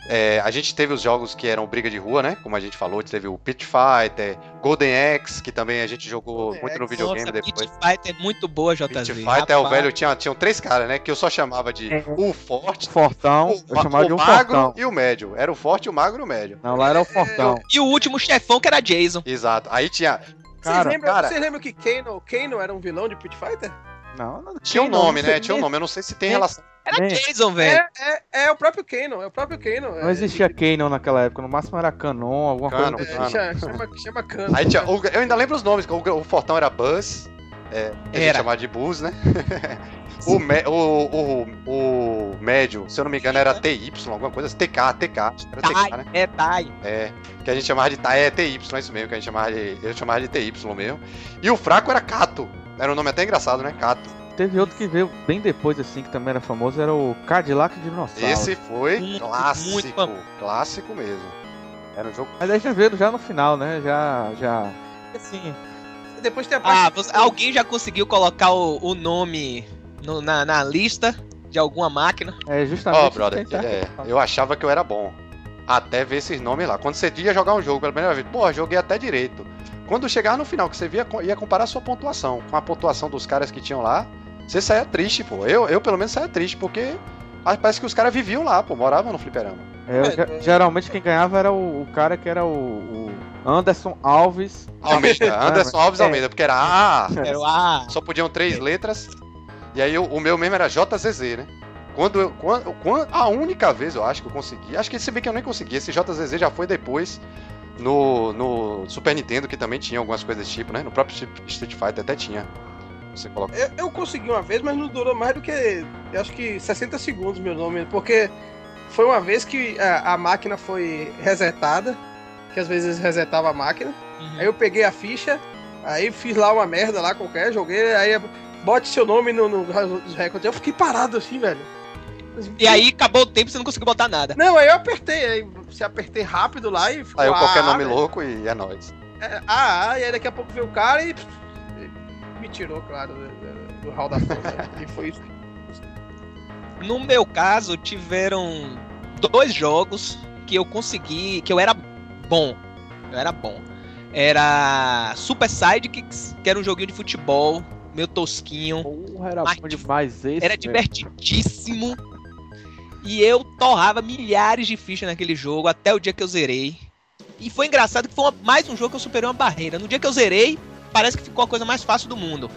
[SPEAKER 3] é, a gente teve os jogos que eram briga de rua, né? Como a gente falou, teve o Pit Fighter, Golden Axe, que também a gente jogou
[SPEAKER 4] Golden
[SPEAKER 3] muito no
[SPEAKER 4] Axe.
[SPEAKER 3] videogame
[SPEAKER 2] Nossa,
[SPEAKER 3] depois.
[SPEAKER 2] Pit Fighter é muito boa, JZ.
[SPEAKER 3] Pit Fighter é o velho, tinha, tinham três caras, né? Que eu só chamava de
[SPEAKER 5] É.
[SPEAKER 3] o forte,
[SPEAKER 1] Fortão,
[SPEAKER 3] o,
[SPEAKER 1] eu
[SPEAKER 3] ma-
[SPEAKER 1] chamava de
[SPEAKER 3] o
[SPEAKER 1] um
[SPEAKER 3] magro
[SPEAKER 1] fortão.
[SPEAKER 3] e o médio. Era o forte, o magro e o médio.
[SPEAKER 1] Não, lá era o Fortão.
[SPEAKER 2] E o último chefão que era Jason.
[SPEAKER 3] Exato. Aí tinha.
[SPEAKER 1] Cara,
[SPEAKER 4] vocês, lembram,
[SPEAKER 3] cara.
[SPEAKER 4] vocês lembram que Kano, Kano era um vilão de Pit Fighter?
[SPEAKER 1] Não, não
[SPEAKER 3] Tinha um nome, né? Tinha um nome. Eu não sei se tem relação.
[SPEAKER 2] Era
[SPEAKER 1] Nem-
[SPEAKER 2] Jason, velho.
[SPEAKER 4] É, é, é o próprio Kano, é o próprio Kano.
[SPEAKER 1] Não existia Canon naquela época, no máximo era Canon, alguma
[SPEAKER 3] Canon,
[SPEAKER 1] coisa do
[SPEAKER 4] É,
[SPEAKER 1] tipo.
[SPEAKER 3] Canon.
[SPEAKER 4] chama, chama, Kano.
[SPEAKER 3] Aí tinha, o- eu ainda lembro os nomes, o, o Fortão era Buzz, é, que a gente
[SPEAKER 2] Era.
[SPEAKER 3] chamava de Buzz, né? o, me- o, o, o médio, se eu não me engano, era TY, alguma coisa assim, TK, TK, era TK, né?
[SPEAKER 2] É Tai.
[SPEAKER 3] É, que a gente chamava de Tai, é TY, é isso mesmo, que a gente chamava de, eu chamava de TY mesmo. E o fraco era Cato, era um nome até engraçado, né? Cato.
[SPEAKER 1] Teve outro que veio bem depois, assim, que também era famoso, era o Cadillac Dinossauro.
[SPEAKER 3] Esse foi
[SPEAKER 2] Muito,
[SPEAKER 3] clássico,
[SPEAKER 2] muito
[SPEAKER 3] clássico mesmo. Era um jogo
[SPEAKER 1] Mas aí já veio já no final, né? Já. já... Assim,
[SPEAKER 4] Depois tem a parte.
[SPEAKER 2] Ah, você- alguém já conseguiu colocar o, o nome no- na, na lista de alguma máquina?
[SPEAKER 1] é justamente.
[SPEAKER 3] Ó,
[SPEAKER 1] isso que
[SPEAKER 3] brother,
[SPEAKER 1] tá
[SPEAKER 3] é,
[SPEAKER 1] falando.
[SPEAKER 3] eu achava que eu era bom. Até ver esses nomes lá. Quando você ia jogar um jogo pela primeira vez, porra, joguei até direito. Quando chegar no final, que você via, ia comparar a sua pontuação com a pontuação dos caras que tinham lá, você saía triste, pô. Eu, eu pelo menos saía triste, porque parece que os caras viviam lá, pô, moravam no fliperama.
[SPEAKER 1] É,
[SPEAKER 4] É, é.
[SPEAKER 1] geralmente quem ganhava era o, o cara que era o, o Anderson Alves.
[SPEAKER 3] Almeida, Anderson Alves
[SPEAKER 1] É.
[SPEAKER 3] Almeida, porque era A,
[SPEAKER 2] Era o A.
[SPEAKER 3] só podiam três letras. E aí o, o meu mesmo era JZZ, né? Quando eu. Quando, quando- a única vez eu acho que eu consegui. Acho que se bem que eu nem consegui. Esse JZZ já foi depois no, no Super Nintendo, que também tinha algumas coisas desse tipo, né? No próprio Street Fighter até tinha. Você coloca.
[SPEAKER 4] Eu, eu consegui uma vez, mas não durou mais do que, eu acho que 60 segundos meu nome, porque foi uma vez que a, a máquina foi resetada, que às vezes resetava a máquina.
[SPEAKER 2] Uhum.
[SPEAKER 4] Aí eu peguei a ficha, aí fiz lá uma merda lá qualquer, joguei, aí bote seu nome no, no, nos recordes. Eu fiquei parado assim, velho.
[SPEAKER 2] E aí acabou o tempo e você não conseguiu botar nada.
[SPEAKER 4] Não, aí eu apertei, aí se apertei rápido lá e ficou
[SPEAKER 3] Aí eu qualquer
[SPEAKER 4] ah,
[SPEAKER 3] nome
[SPEAKER 4] velho.
[SPEAKER 3] louco e é nóis.
[SPEAKER 4] É, ah, ah, e aí daqui a pouco veio o cara e me tirou, claro, do, hall da força. e foi isso.
[SPEAKER 2] No meu caso, tiveram dois jogos que eu consegui, que eu era bom. Eu era bom. Era Super Sidekicks, que era um joguinho de futebol, meio tosquinho.
[SPEAKER 1] Porra, era
[SPEAKER 2] Mas
[SPEAKER 1] bom demais esse.
[SPEAKER 2] Era divertidíssimo. E eu torrava milhares de fichas naquele jogo até o dia que eu zerei. E foi engraçado que foi uma- mais um jogo que eu superei uma barreira. No dia que eu zerei, parece que ficou a coisa mais fácil do mundo.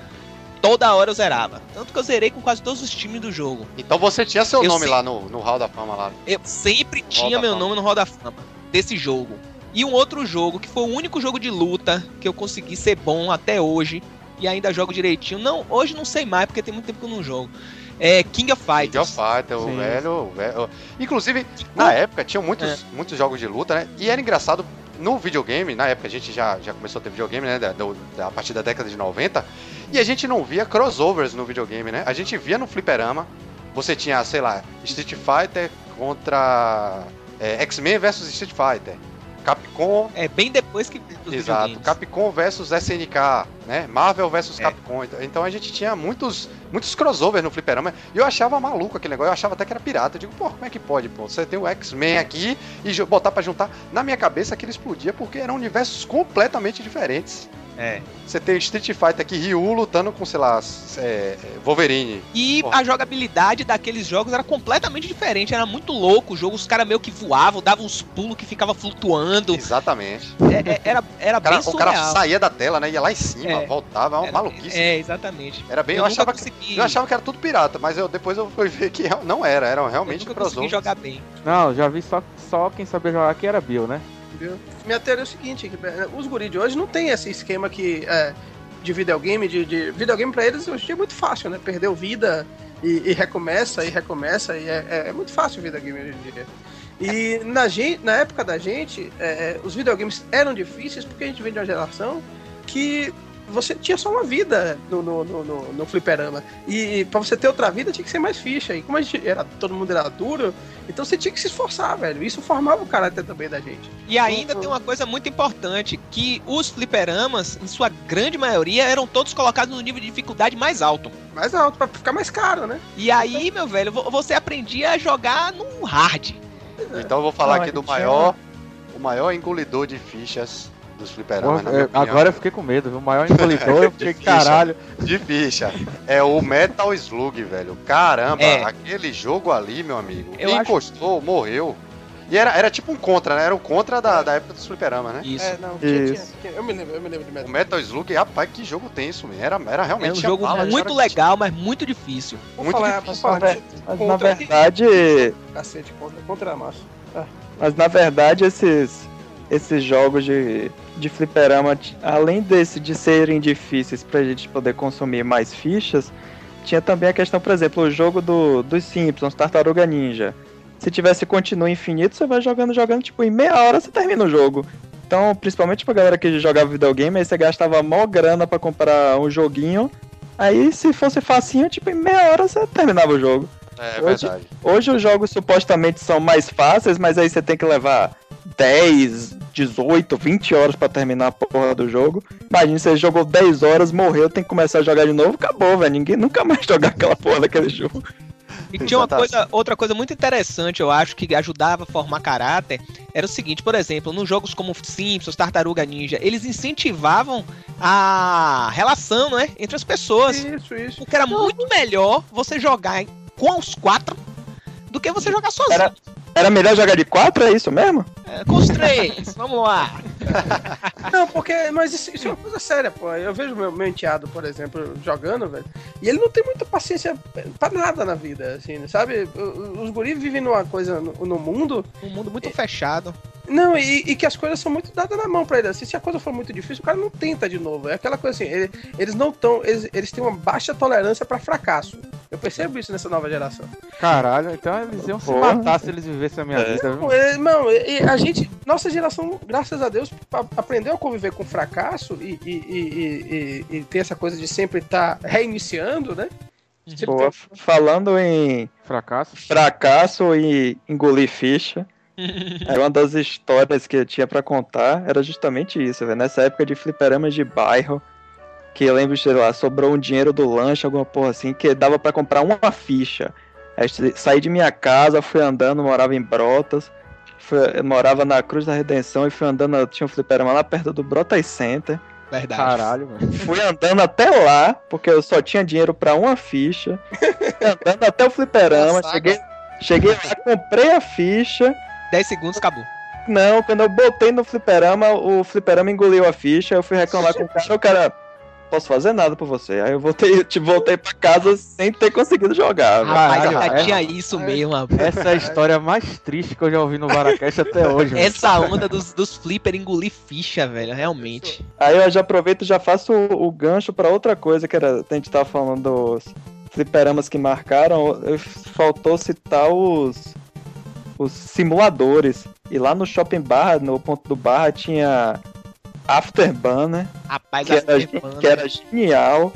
[SPEAKER 2] Toda hora eu zerava. Tanto que eu zerei com quase todos os times do jogo.
[SPEAKER 3] Então você tinha seu
[SPEAKER 2] Eu
[SPEAKER 3] nome lá no, no Hall da Fama lá.
[SPEAKER 2] Eu sempre tinha meu
[SPEAKER 3] Fama.
[SPEAKER 2] nome no Hall da Fama desse jogo. E um outro jogo, que foi o único jogo de luta que eu consegui ser bom até hoje. E ainda jogo direitinho. Não, hoje não sei mais, porque tem muito tempo que eu não jogo. É King of
[SPEAKER 3] King of
[SPEAKER 2] Fighters.
[SPEAKER 3] Fighter, o velho, o velho. Inclusive, na época tinham muitos, muitos jogos de luta, né? E era engraçado no videogame, na época a gente já, já começou a ter videogame, né? Da, da- a partir da década de 90. E a gente não via crossovers no videogame, né? A gente via no fliperama. Você tinha, sei lá, Street Fighter contra é, X-Men versus Street Fighter. Capcom
[SPEAKER 2] É bem depois que
[SPEAKER 3] Exato. Capcom versus SNK, né? Marvel versus
[SPEAKER 2] É.
[SPEAKER 3] Capcom. Então- a gente tinha muitos, muitos crossovers no fliperama. E eu achava maluco aquele negócio, eu achava até que era pirata. Eu digo, pô, como é que pode, pô? Você tem o X-Men aqui e botar pra juntar. Na minha cabeça aquilo explodia porque eram universos completamente diferentes.
[SPEAKER 2] É.
[SPEAKER 3] Você tem Street Fighter aqui, Ryu lutando com, sei lá, é, é, Wolverine.
[SPEAKER 2] E
[SPEAKER 3] Porra.
[SPEAKER 2] a jogabilidade daqueles jogos era completamente diferente. Era muito louco o jogo. Os caras meio que voavam, davam uns pulos que ficava flutuando.
[SPEAKER 3] Exatamente.
[SPEAKER 2] É- é- era era
[SPEAKER 3] O cara,
[SPEAKER 2] bem
[SPEAKER 3] o cara
[SPEAKER 2] surreal.
[SPEAKER 3] saía da tela, né? Ia lá em cima,
[SPEAKER 2] É.
[SPEAKER 3] voltava, uma
[SPEAKER 2] Era-
[SPEAKER 3] maluquice.
[SPEAKER 2] É, exatamente.
[SPEAKER 3] Era bem.
[SPEAKER 2] eu
[SPEAKER 3] Eu,
[SPEAKER 2] nunca
[SPEAKER 3] achava, que-
[SPEAKER 2] consegui,
[SPEAKER 3] eu achava que era tudo pirata, mas eu, depois eu fui ver que não era, eram
[SPEAKER 2] eu
[SPEAKER 3] realmente
[SPEAKER 2] nunca consegui
[SPEAKER 3] crossovers.
[SPEAKER 2] jogar bem.
[SPEAKER 1] Não, já vi só, só quem sabia jogar aqui era Bill, né?
[SPEAKER 4] Entendeu? Minha teoria é o seguinte, é, os guris de hoje não tem esse esquema que é, de videogame, de, de videogame pra eles hoje é muito fácil, né? Perdeu vida e, e recomeça e recomeça e é, é- é muito fácil videogame hoje em dia. E na, gente, na época da gente, é, os videogames eram difíceis porque a gente vem de uma geração que você tinha só uma vida no, no, no, no, no fliperama. E pra você ter outra vida tinha que ser mais ficha. E como a gente era, todo mundo era duro, então você tinha que se esforçar, velho. Isso formava o caráter também da gente.
[SPEAKER 2] E ainda tem uma coisa muito importante, que os fliperamas, em sua grande maioria, eram todos colocados no nível de dificuldade mais alto.
[SPEAKER 4] mais alto, pra ficar mais caro, né?
[SPEAKER 2] E aí, meu velho, vo- você aprendia a jogar no hard.
[SPEAKER 3] Então eu vou falar
[SPEAKER 5] Não,
[SPEAKER 3] aqui do
[SPEAKER 5] tinha-
[SPEAKER 3] maior, o maior engolidor de fichas dos fliperamas, na minha
[SPEAKER 1] É, agora eu fiquei com medo, viu? O maior engolidor, eu fiquei, caralho.
[SPEAKER 3] De ficha. É o Metal Slug, velho. Caramba,
[SPEAKER 2] É.
[SPEAKER 3] aquele jogo ali, meu amigo.
[SPEAKER 2] Eu
[SPEAKER 3] Quem
[SPEAKER 2] acho-
[SPEAKER 3] encostou, morreu. E era, era tipo um contra, né? Era o contra da, da época dos fliperamas, né?
[SPEAKER 2] Isso.
[SPEAKER 4] É, não, tinha,
[SPEAKER 5] Isso.
[SPEAKER 4] tinha- eu me lembro, eu me lembro de
[SPEAKER 3] O
[SPEAKER 4] Metal.
[SPEAKER 3] Metal Slug, rapaz, que jogo tenso, man. Era, era realmente
[SPEAKER 2] É um jogo
[SPEAKER 3] bala,
[SPEAKER 2] muito
[SPEAKER 3] era-
[SPEAKER 2] legal, mas muito difícil.
[SPEAKER 4] Vou
[SPEAKER 3] muito
[SPEAKER 4] falar,
[SPEAKER 3] difícil,
[SPEAKER 4] falar de-
[SPEAKER 5] Mas na verdade,
[SPEAKER 4] Cacete, contra, contra a massa.
[SPEAKER 5] Mas na verdade esses, esses jogos de, de fliperama, além desse de serem difíceis pra gente poder consumir mais fichas, tinha também a questão, por exemplo, o jogo do, dos Simpsons, Tartaruga Ninja. Se tivesse continuo infinito, você vai jogando, jogando, tipo, em meia hora você termina o jogo. Então, principalmente pra galera que jogava videogame, aí você gastava mó grana pra comprar um joguinho. Aí, se fosse facinho, tipo, em meia hora você terminava o jogo.
[SPEAKER 3] É
[SPEAKER 5] Hoje-
[SPEAKER 3] verdade.
[SPEAKER 5] Hoje os jogos supostamente são mais fáceis, mas aí você tem que levar 10, 18, 20 horas pra terminar a porra do jogo. Imagina, você jogou 10 horas, morreu, tem que começar a jogar de novo, acabou, velho. Ninguém nunca mais jogar aquela porra daquele jogo.
[SPEAKER 2] E tinha uma coisa, outra coisa muito interessante, eu acho, que ajudava a formar caráter, era o seguinte, por exemplo, nos jogos como Simpsons, Tartaruga Ninja, eles incentivavam a relação, né, entre as pessoas.
[SPEAKER 4] Isso, isso.
[SPEAKER 2] Porque era muito melhor você jogar com os quatro do que você jogar sozinho.
[SPEAKER 5] Era- Era melhor jogar de 4, é isso mesmo?
[SPEAKER 2] É, com os três, vamos lá.
[SPEAKER 4] Não, porque, mas isso, isso é uma coisa séria, pô. Eu vejo meu, meu enteado, por exemplo, jogando, velho, e ele não tem muita paciência pra nada na vida, assim, sabe? Os guris vivem numa coisa no, no mundo,
[SPEAKER 2] Um mundo muito fechado.
[SPEAKER 4] Não, e, e que as coisas são muito dadas na mão pra ele. Assim, se a coisa for muito difícil, o cara não tenta de novo. É aquela coisa assim, ele- eles não estão, eles, eles têm uma baixa tolerância pra fracasso. Eu percebo isso nessa nova geração.
[SPEAKER 1] Caralho, então eles iam se
[SPEAKER 5] Porra.
[SPEAKER 1] matar se eles vivessem a minha
[SPEAKER 5] É.
[SPEAKER 1] vida?
[SPEAKER 4] Não, é, não, e- e a gente, nossa geração, graças a Deus, aprendeu a conviver com fracasso e, e, e, e, e ter essa coisa de sempre estar reiniciando, né?
[SPEAKER 5] Pô,
[SPEAKER 4] tem-
[SPEAKER 5] falando em
[SPEAKER 1] Fracasso.
[SPEAKER 5] fracasso e engolir ficha, era uma das histórias que eu tinha pra contar, era justamente isso, velho. Nessa época de fliperamas de bairro, que eu lembro, sei lá, sobrou um dinheiro do lanche, alguma porra assim, que dava pra comprar uma ficha. Aí sa- saí de minha casa, fui andando, morava em Brotas, fui- morava na Cruz da Redenção e fui andando, tinha um fliperama lá perto do Brotas Center.
[SPEAKER 2] Verdade.
[SPEAKER 1] Caralho, mano.
[SPEAKER 5] Fui andando até lá, porque eu só tinha dinheiro pra uma ficha. Fui andando até o fliperama,
[SPEAKER 4] Nossa,
[SPEAKER 5] cheguei, cheguei lá, comprei a ficha.
[SPEAKER 2] 10 segundos, acabou.
[SPEAKER 5] Não, quando eu botei no fliperama, o fliperama engoliu a ficha, eu fui reclamar com o cara, o cara, posso fazer nada por você. Aí eu voltei, te voltei pra casa sem ter conseguido jogar. velho.
[SPEAKER 2] Rapaz,
[SPEAKER 1] Caralho,
[SPEAKER 2] já
[SPEAKER 1] é.
[SPEAKER 2] tinha isso mesmo, rapaz.
[SPEAKER 1] Essa é a história mais triste que eu já ouvi no Varacast até hoje.
[SPEAKER 2] Essa onda dos, dos flipper engolir ficha, velho, realmente.
[SPEAKER 5] Aí eu já aproveito e já faço o, o gancho pra outra coisa que era, a gente tava falando dos fliperamas que marcaram, faltou citar os os simuladores. E lá no Shopping Barra, no ponto do Barra, tinha Afterburn, né?
[SPEAKER 2] Rapaz,
[SPEAKER 5] Que era, que era genial.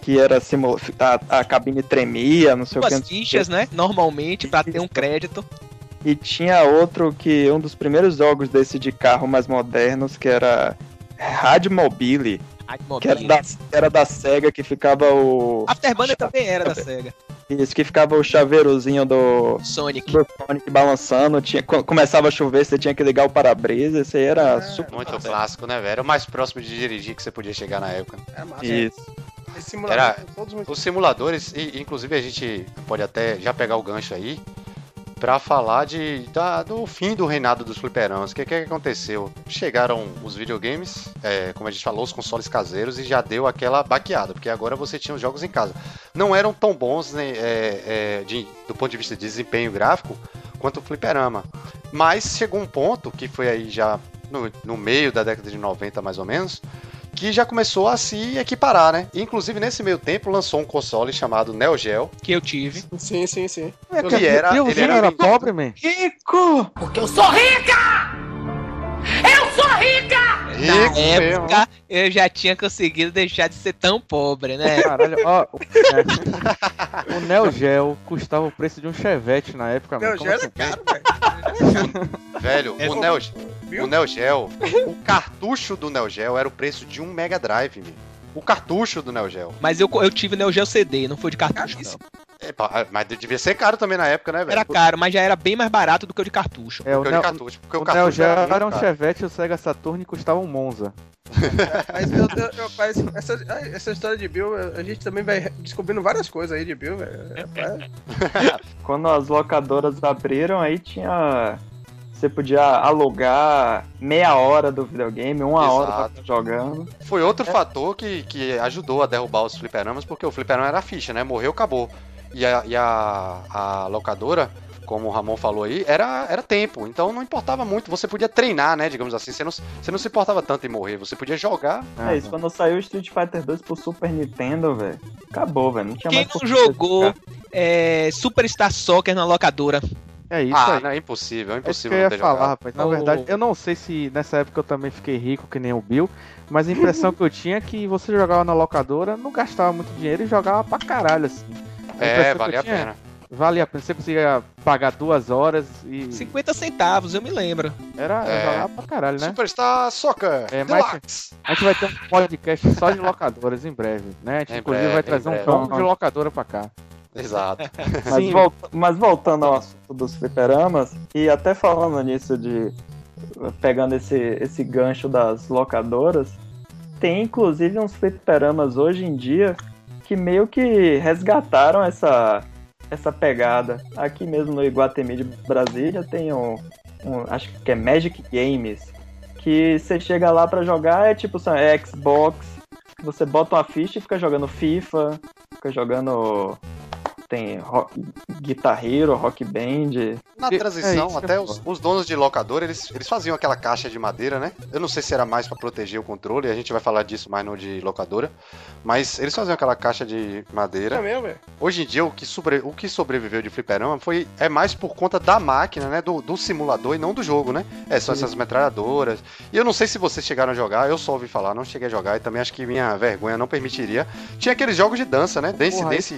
[SPEAKER 5] Que era simula a, a cabine tremia, não sei o que.
[SPEAKER 2] duas fichas, né? Normalmente, pra ter um crédito.
[SPEAKER 5] E tinha outro que um dos primeiros jogos desse de carro mais modernos, que era Radmobile, que era da, era da SEGA, que ficava o.
[SPEAKER 2] Afterburner também era da SEGA.
[SPEAKER 5] Isso, que ficava o chaveirozinho do,
[SPEAKER 2] Sonic.
[SPEAKER 5] do Sonic balançando. Tinha, co- começava a chover, você tinha que ligar o para-brisa. Esse aí era super.
[SPEAKER 3] Muito clássico, né, velho? Era o mais próximo de dirigir que você podia chegar na época.
[SPEAKER 4] É massa.
[SPEAKER 5] Isso.
[SPEAKER 4] Esses simuladores
[SPEAKER 3] Era-
[SPEAKER 4] muito
[SPEAKER 3] Os simuladores, e inclusive a gente pode até já pegar o gancho aí pra falar de, da- do fim do reinado dos fliperamas. O que, que que aconteceu? Chegaram os videogames, é, como a gente falou, os consoles caseiros e já deu aquela baqueada, porque agora você tinha os jogos em casa. Não eram tão bons né, é, é, de- do ponto de vista de desempenho gráfico quanto o fliperama. Mas chegou um ponto, que foi aí já no, no meio da década de 90 mais ou menos, que já começou a se equiparar, né? Inclusive, nesse meio tempo, lançou um console chamado Neo Geo.
[SPEAKER 2] Que eu tive.
[SPEAKER 4] Sim, sim, sim.
[SPEAKER 1] É
[SPEAKER 3] que era-
[SPEAKER 1] Deus,
[SPEAKER 3] ele era
[SPEAKER 1] era, pobre, man.
[SPEAKER 5] Rico!
[SPEAKER 2] Na
[SPEAKER 3] Rico
[SPEAKER 2] época, eu já tinha conseguido deixar de ser tão pobre, né?
[SPEAKER 1] Caralho, ó. o- é. O Neo Geo custava o preço de um Chevette na época, mano. Como
[SPEAKER 4] já
[SPEAKER 1] assim?
[SPEAKER 4] era caro, velho.
[SPEAKER 3] Velho,
[SPEAKER 2] É,
[SPEAKER 3] o, Neo,
[SPEAKER 4] viu?
[SPEAKER 3] o Neo Geo, o cartucho do Neo Geo era o preço de um Mega Drive, meu. O cartucho do Neo Geo.
[SPEAKER 2] Mas eu, eu tive Neo Geo CD, não foi de cartucho, não.
[SPEAKER 4] Caríssimo.
[SPEAKER 3] É, pá, mas devia ser caro também na época, né, velho?
[SPEAKER 2] Era caro, mas já era bem mais barato do que o de cartucho.
[SPEAKER 1] É, o Neo,
[SPEAKER 3] de cartucho. Porque o,
[SPEAKER 1] o Neo
[SPEAKER 3] cartucho
[SPEAKER 1] Geo
[SPEAKER 3] era,
[SPEAKER 1] era um
[SPEAKER 3] caro.
[SPEAKER 1] Chevette e o Sega Saturn custava um Monza.
[SPEAKER 4] Mas, eu, eu, eu- mas essa, essa história de Bill, a gente também vai descobrindo várias coisas aí de Bill, velho. É,
[SPEAKER 5] Quando as locadoras abriram, aí tinha. Você podia alugar meia hora do videogame, uma hora pra
[SPEAKER 3] Exato.
[SPEAKER 5] jogando.
[SPEAKER 3] Foi outro fator que, que ajudou a derrubar os fliperamas, porque o fliperama era ficha, né? Morreu, acabou. E a, e a, a locadora, como o Ramon falou aí, era, era tempo. Então não importava muito. Você podia treinar, né? Digamos assim. Você não, você não se importava tanto em morrer. Você podia jogar.
[SPEAKER 5] É isso, quando saiu o Street Fighter 2 pro Super Nintendo, velho. Acabou, velho. Não tinha
[SPEAKER 2] Quem
[SPEAKER 5] mais
[SPEAKER 2] não
[SPEAKER 5] por que
[SPEAKER 2] jogou é, Superstar Soccer na locadora?
[SPEAKER 1] É isso
[SPEAKER 3] ah,
[SPEAKER 1] aí.
[SPEAKER 3] não, é impossível. É
[SPEAKER 1] É isso que
[SPEAKER 3] impossível
[SPEAKER 1] eu ia falar,
[SPEAKER 3] jogado.
[SPEAKER 1] rapaz. Na
[SPEAKER 2] Oh.
[SPEAKER 1] verdade, eu não sei se nessa época eu também fiquei rico que nem o Bill, mas a impressão que eu tinha é que você jogava na locadora, não gastava muito dinheiro e jogava pra caralho, assim. A
[SPEAKER 3] É, valia a
[SPEAKER 1] tinha
[SPEAKER 3] pena.
[SPEAKER 1] Valia a pena. Você conseguia pagar duas horas e
[SPEAKER 2] 50 centavos, eu me lembro.
[SPEAKER 1] era
[SPEAKER 3] É.
[SPEAKER 1] jogava pra caralho, né?
[SPEAKER 3] Superstar Soccer
[SPEAKER 1] É, mas-
[SPEAKER 3] Deluxe.
[SPEAKER 1] A gente vai ter um podcast só de locadoras em breve, né? A gente
[SPEAKER 3] Em
[SPEAKER 1] inclusive
[SPEAKER 3] breve,
[SPEAKER 1] vai trazer um pouco de locadora pra cá.
[SPEAKER 3] Exato.
[SPEAKER 5] Mas,
[SPEAKER 1] Sim.
[SPEAKER 5] vol- mas voltando ao assunto dos fliperamas, e até falando nisso de. pegando esse, esse gancho das locadoras, tem inclusive uns fliperamas hoje em dia que meio que resgataram essa, essa pegada. Aqui mesmo no Iguatemi de Brasília tem um, um- acho que é Magic Games, que você chega lá pra jogar, é tipo, é Xbox, você bota uma ficha e fica jogando FIFA, fica jogando. Tem rock, Guitar Hero, Rock Band.
[SPEAKER 3] Na
[SPEAKER 1] É
[SPEAKER 3] transição,
[SPEAKER 1] que
[SPEAKER 3] até
[SPEAKER 1] eu
[SPEAKER 3] os, os donos de locadora, eles, eles faziam aquela caixa de madeira, né? Eu não sei se era mais pra proteger o controle, a gente vai falar disso mais no de locadora. Mas eles faziam aquela caixa de
[SPEAKER 4] É
[SPEAKER 3] madeira.
[SPEAKER 4] mesmo, velho?
[SPEAKER 3] Hoje em dia, o que, sobre, o que sobreviveu de fliperama foi, é mais por conta da máquina, né? Do, do simulador e não do jogo, né? É, são essas metralhadoras. E eu não sei se vocês chegaram a jogar, eu só ouvi falar, não cheguei a jogar e também acho que minha vergonha não permitiria. Tinha aqueles jogos de dança, né? Dance
[SPEAKER 1] Porra,
[SPEAKER 3] Dance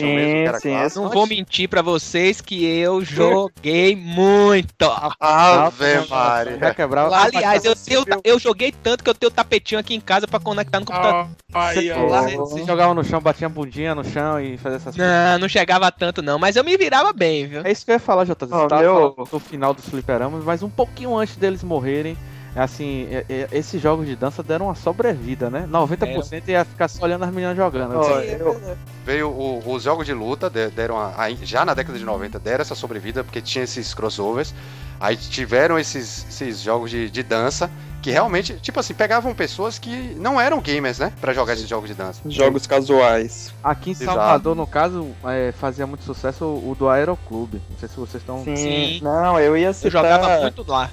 [SPEAKER 5] Sim,
[SPEAKER 3] mesmo, era
[SPEAKER 5] sim,
[SPEAKER 3] clássico.
[SPEAKER 2] Não vou mentir pra vocês que eu joguei muito.
[SPEAKER 3] Ave Maria.
[SPEAKER 1] Já quebrava.
[SPEAKER 2] Aliás, eu, tenho, eu joguei tanto que eu tenho o tapetinho aqui em casa pra conectar no computador.
[SPEAKER 4] Ah, aí,
[SPEAKER 1] Você.
[SPEAKER 4] Lá,
[SPEAKER 1] você jogava no chão, batia a bundinha no chão e fazia essas coisas.
[SPEAKER 2] Não, não chegava tanto não, mas eu me virava bem, viu?
[SPEAKER 1] É isso que eu ia falar, Jota. Você tava
[SPEAKER 5] meu-
[SPEAKER 1] falando do final dos fliperamas, mas um pouquinho antes deles morrerem, assim, é- é- esses jogos de dança deram uma sobrevida, né? 90% ia ficar só olhando as meninas jogando. Assim,
[SPEAKER 5] eu-
[SPEAKER 3] Veio o- os jogos de luta, de- deram a- já na década de 90, deram essa sobrevida, porque tinha esses crossovers. Aí tiveram esses, esses jogos de, de dança, que realmente, tipo assim, pegavam pessoas que não eram gamers, né? Pra jogar esses jogos de dança.
[SPEAKER 5] Jogos casuais.
[SPEAKER 1] aqui em
[SPEAKER 3] Exato.
[SPEAKER 1] Salvador, no caso, é, fazia muito sucesso o, o do Aeroclube. Não sei se vocês estão.
[SPEAKER 5] Sim.
[SPEAKER 2] Sim.
[SPEAKER 5] Não, eu ia
[SPEAKER 2] Eu
[SPEAKER 5] citar.
[SPEAKER 2] jogava muito lá.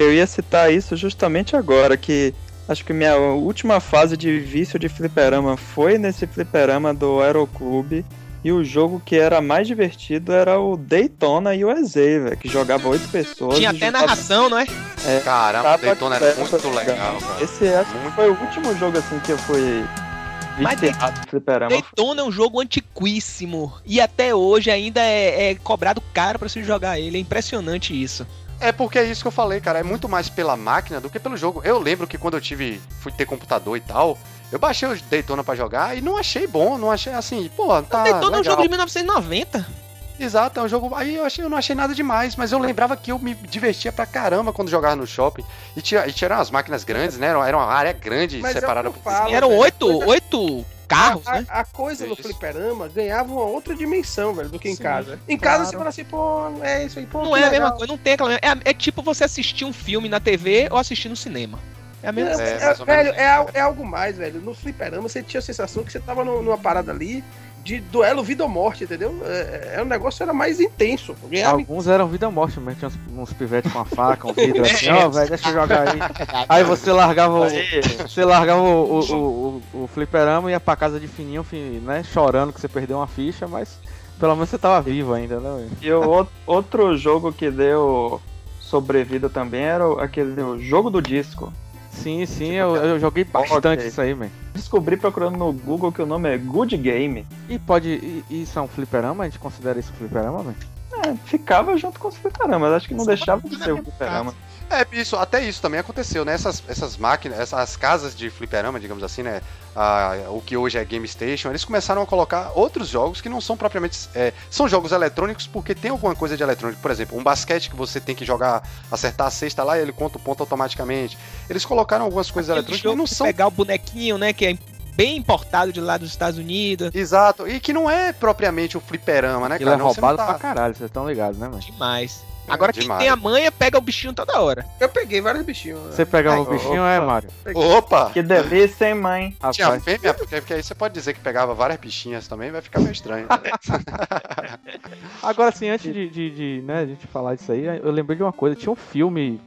[SPEAKER 5] Eu ia citar isso justamente agora, que acho que minha última fase de vício de fliperama foi nesse fliperama do Aeroclube. E o jogo que era mais divertido era o Daytona USA, velho, que jogava oito pessoas.
[SPEAKER 2] Tinha
[SPEAKER 5] e
[SPEAKER 2] até
[SPEAKER 5] jogava-
[SPEAKER 2] narração, não é?
[SPEAKER 3] Caramba,
[SPEAKER 5] Tava
[SPEAKER 3] Daytona era muito legal, cara.
[SPEAKER 5] Esse acho que
[SPEAKER 3] Muito.
[SPEAKER 5] foi o último jogo assim que eu fui
[SPEAKER 2] Mas. Daytona é um jogo antiquíssimo. E até hoje ainda é, é cobrado caro pra se jogar ele. É impressionante isso.
[SPEAKER 3] É porque é isso que eu falei, cara. É muito mais pela máquina do que pelo jogo. Eu lembro que quando eu tive, fui ter computador e tal, eu baixei o Daytona pra jogar e não achei bom, não achei assim, pô, tá
[SPEAKER 2] Daytona é um
[SPEAKER 3] legal.
[SPEAKER 2] jogo de 1990.
[SPEAKER 3] Exato, é um jogo. Aí eu achei, eu não achei nada demais, mas eu lembrava que eu me divertia pra caramba quando jogava no shopping. E tinha, e tinha umas máquinas grandes, né? Era, uma área grande
[SPEAKER 4] Mas é o
[SPEAKER 3] separada por
[SPEAKER 2] eram oito, oito carros,
[SPEAKER 4] a,
[SPEAKER 2] né?
[SPEAKER 4] a coisa
[SPEAKER 3] Isso.
[SPEAKER 4] fliperama ganhava uma outra dimensão, velho, do que em
[SPEAKER 2] Sim,
[SPEAKER 4] casa. Em
[SPEAKER 5] claro.
[SPEAKER 4] casa você fala assim, pô, é isso aí, pô.
[SPEAKER 2] Não é a
[SPEAKER 4] legal.
[SPEAKER 2] mesma coisa, não tem aquela. É, é tipo você assistir um filme na TV ou assistir no cinema. É a mesma
[SPEAKER 4] É,
[SPEAKER 2] coisa.
[SPEAKER 3] É,
[SPEAKER 4] é,
[SPEAKER 3] mais ou
[SPEAKER 4] velho, é, é algo mais, velho. No fliperama você tinha a sensação que você tava no- numa parada ali de duelo vida ou morte, entendeu? É, é, o negócio era mais intenso. Ganhava
[SPEAKER 1] Alguns eram vida ou morte, mas tinha uns, uns pivetes com a faca, um vidro assim, ó, velho, deixa eu jogar aí. Aí você largava o. Você largava o, o, o, o, o fliperama e ia pra casa de fininho, fin- né? Chorando que você perdeu uma ficha, mas pelo menos você tava vivo ainda, né?
[SPEAKER 5] E o outro- jogo que deu sobrevida também era aquele o jogo do disco.
[SPEAKER 1] Sim, sim, eu, eu joguei bastante
[SPEAKER 5] Ok.
[SPEAKER 1] isso aí, man.
[SPEAKER 5] Descobri procurando no Google que o nome é Good Game.
[SPEAKER 1] E pode. E, e isso é um fliperama? A gente considera isso um fliperama, man?
[SPEAKER 5] É, ficava junto com os fliperamas, acho que não deixava de ser o fliperama.
[SPEAKER 3] É, isso, até isso também aconteceu, né? Essas, essas máquinas, essas casas de fliperama, digamos assim, né? Ah, o que hoje é Game Station, eles começaram a colocar outros jogos que não são propriamente. é, são jogos eletrônicos porque tem alguma coisa de eletrônico. Por exemplo, um basquete que você tem que jogar, acertar a cesta lá e ele conta o ponto automaticamente. Eles colocaram algumas coisas
[SPEAKER 2] Aquele
[SPEAKER 3] eletrônicas que não são.
[SPEAKER 2] pegar o bonequinho, né? Que é bem importado de lá dos Estados Unidos.
[SPEAKER 3] Exato, e que não é propriamente o fliperama, né,
[SPEAKER 1] Ele
[SPEAKER 3] cara?
[SPEAKER 1] é
[SPEAKER 3] Não, você não
[SPEAKER 1] roubado
[SPEAKER 3] tá-
[SPEAKER 1] pra caralho, vocês estão ligados, né, mano?
[SPEAKER 2] Demais. Agora quem
[SPEAKER 3] demais.
[SPEAKER 2] tem a manha pega o bichinho toda hora.
[SPEAKER 4] Eu peguei vários bichinhos.
[SPEAKER 1] Você pegava o bichinho, é, Mário?
[SPEAKER 3] Opa!
[SPEAKER 5] Que delícia, hein, mãe?
[SPEAKER 3] Tinha fêmea, porque, porque aí você pode dizer que pegava várias bichinhas também, vai ficar meio estranho.
[SPEAKER 1] Agora sim, antes de, de, de, né, a gente falar disso aí, eu lembrei de uma coisa. Tinha um filme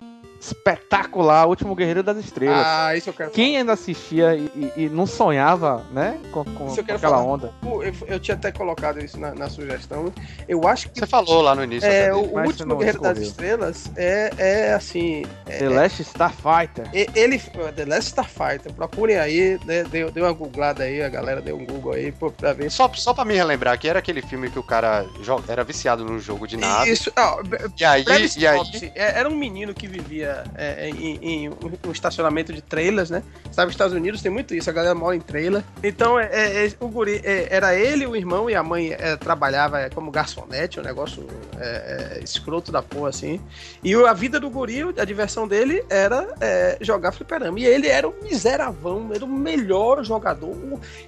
[SPEAKER 1] espetacular, O Último Guerreiro das Estrelas.
[SPEAKER 4] Ah, isso eu quero
[SPEAKER 1] Quem ainda assistia e, e- e não sonhava, né, com, com
[SPEAKER 4] Isso eu quero
[SPEAKER 1] aquela
[SPEAKER 4] falar.
[SPEAKER 1] onda?
[SPEAKER 4] falar. Eu, eu tinha até colocado isso na, na sugestão. Eu acho que
[SPEAKER 3] Você falou lá no início.
[SPEAKER 4] é, o, último Guerreiro das. Estrelas é, é assim. É,
[SPEAKER 1] The Last Starfighter.
[SPEAKER 4] E- Ele, The Last Starfighter, procurem aí, né, deu, deu uma googlada aí, a galera deu um Google aí pô, pra ver.
[SPEAKER 3] Só, só pra me relembrar, que era aquele filme que o cara era viciado num jogo de nave.
[SPEAKER 4] Isso, ó,
[SPEAKER 3] E aí, e aí
[SPEAKER 4] é- era um menino que vivia é, em, em um estacionamento de trailers, né? Sabe, os Estados Unidos tem muito isso, a galera mora em trailer. Então, é, é, é, o guri, é, era ele, o irmão e a mãe é, trabalhava é, como garçonete, um negócio é, é, escroto da porra, assim. E a vida do guri, a diversão dele era é, jogar fliperama. E ele era um miseravão, era o melhor jogador.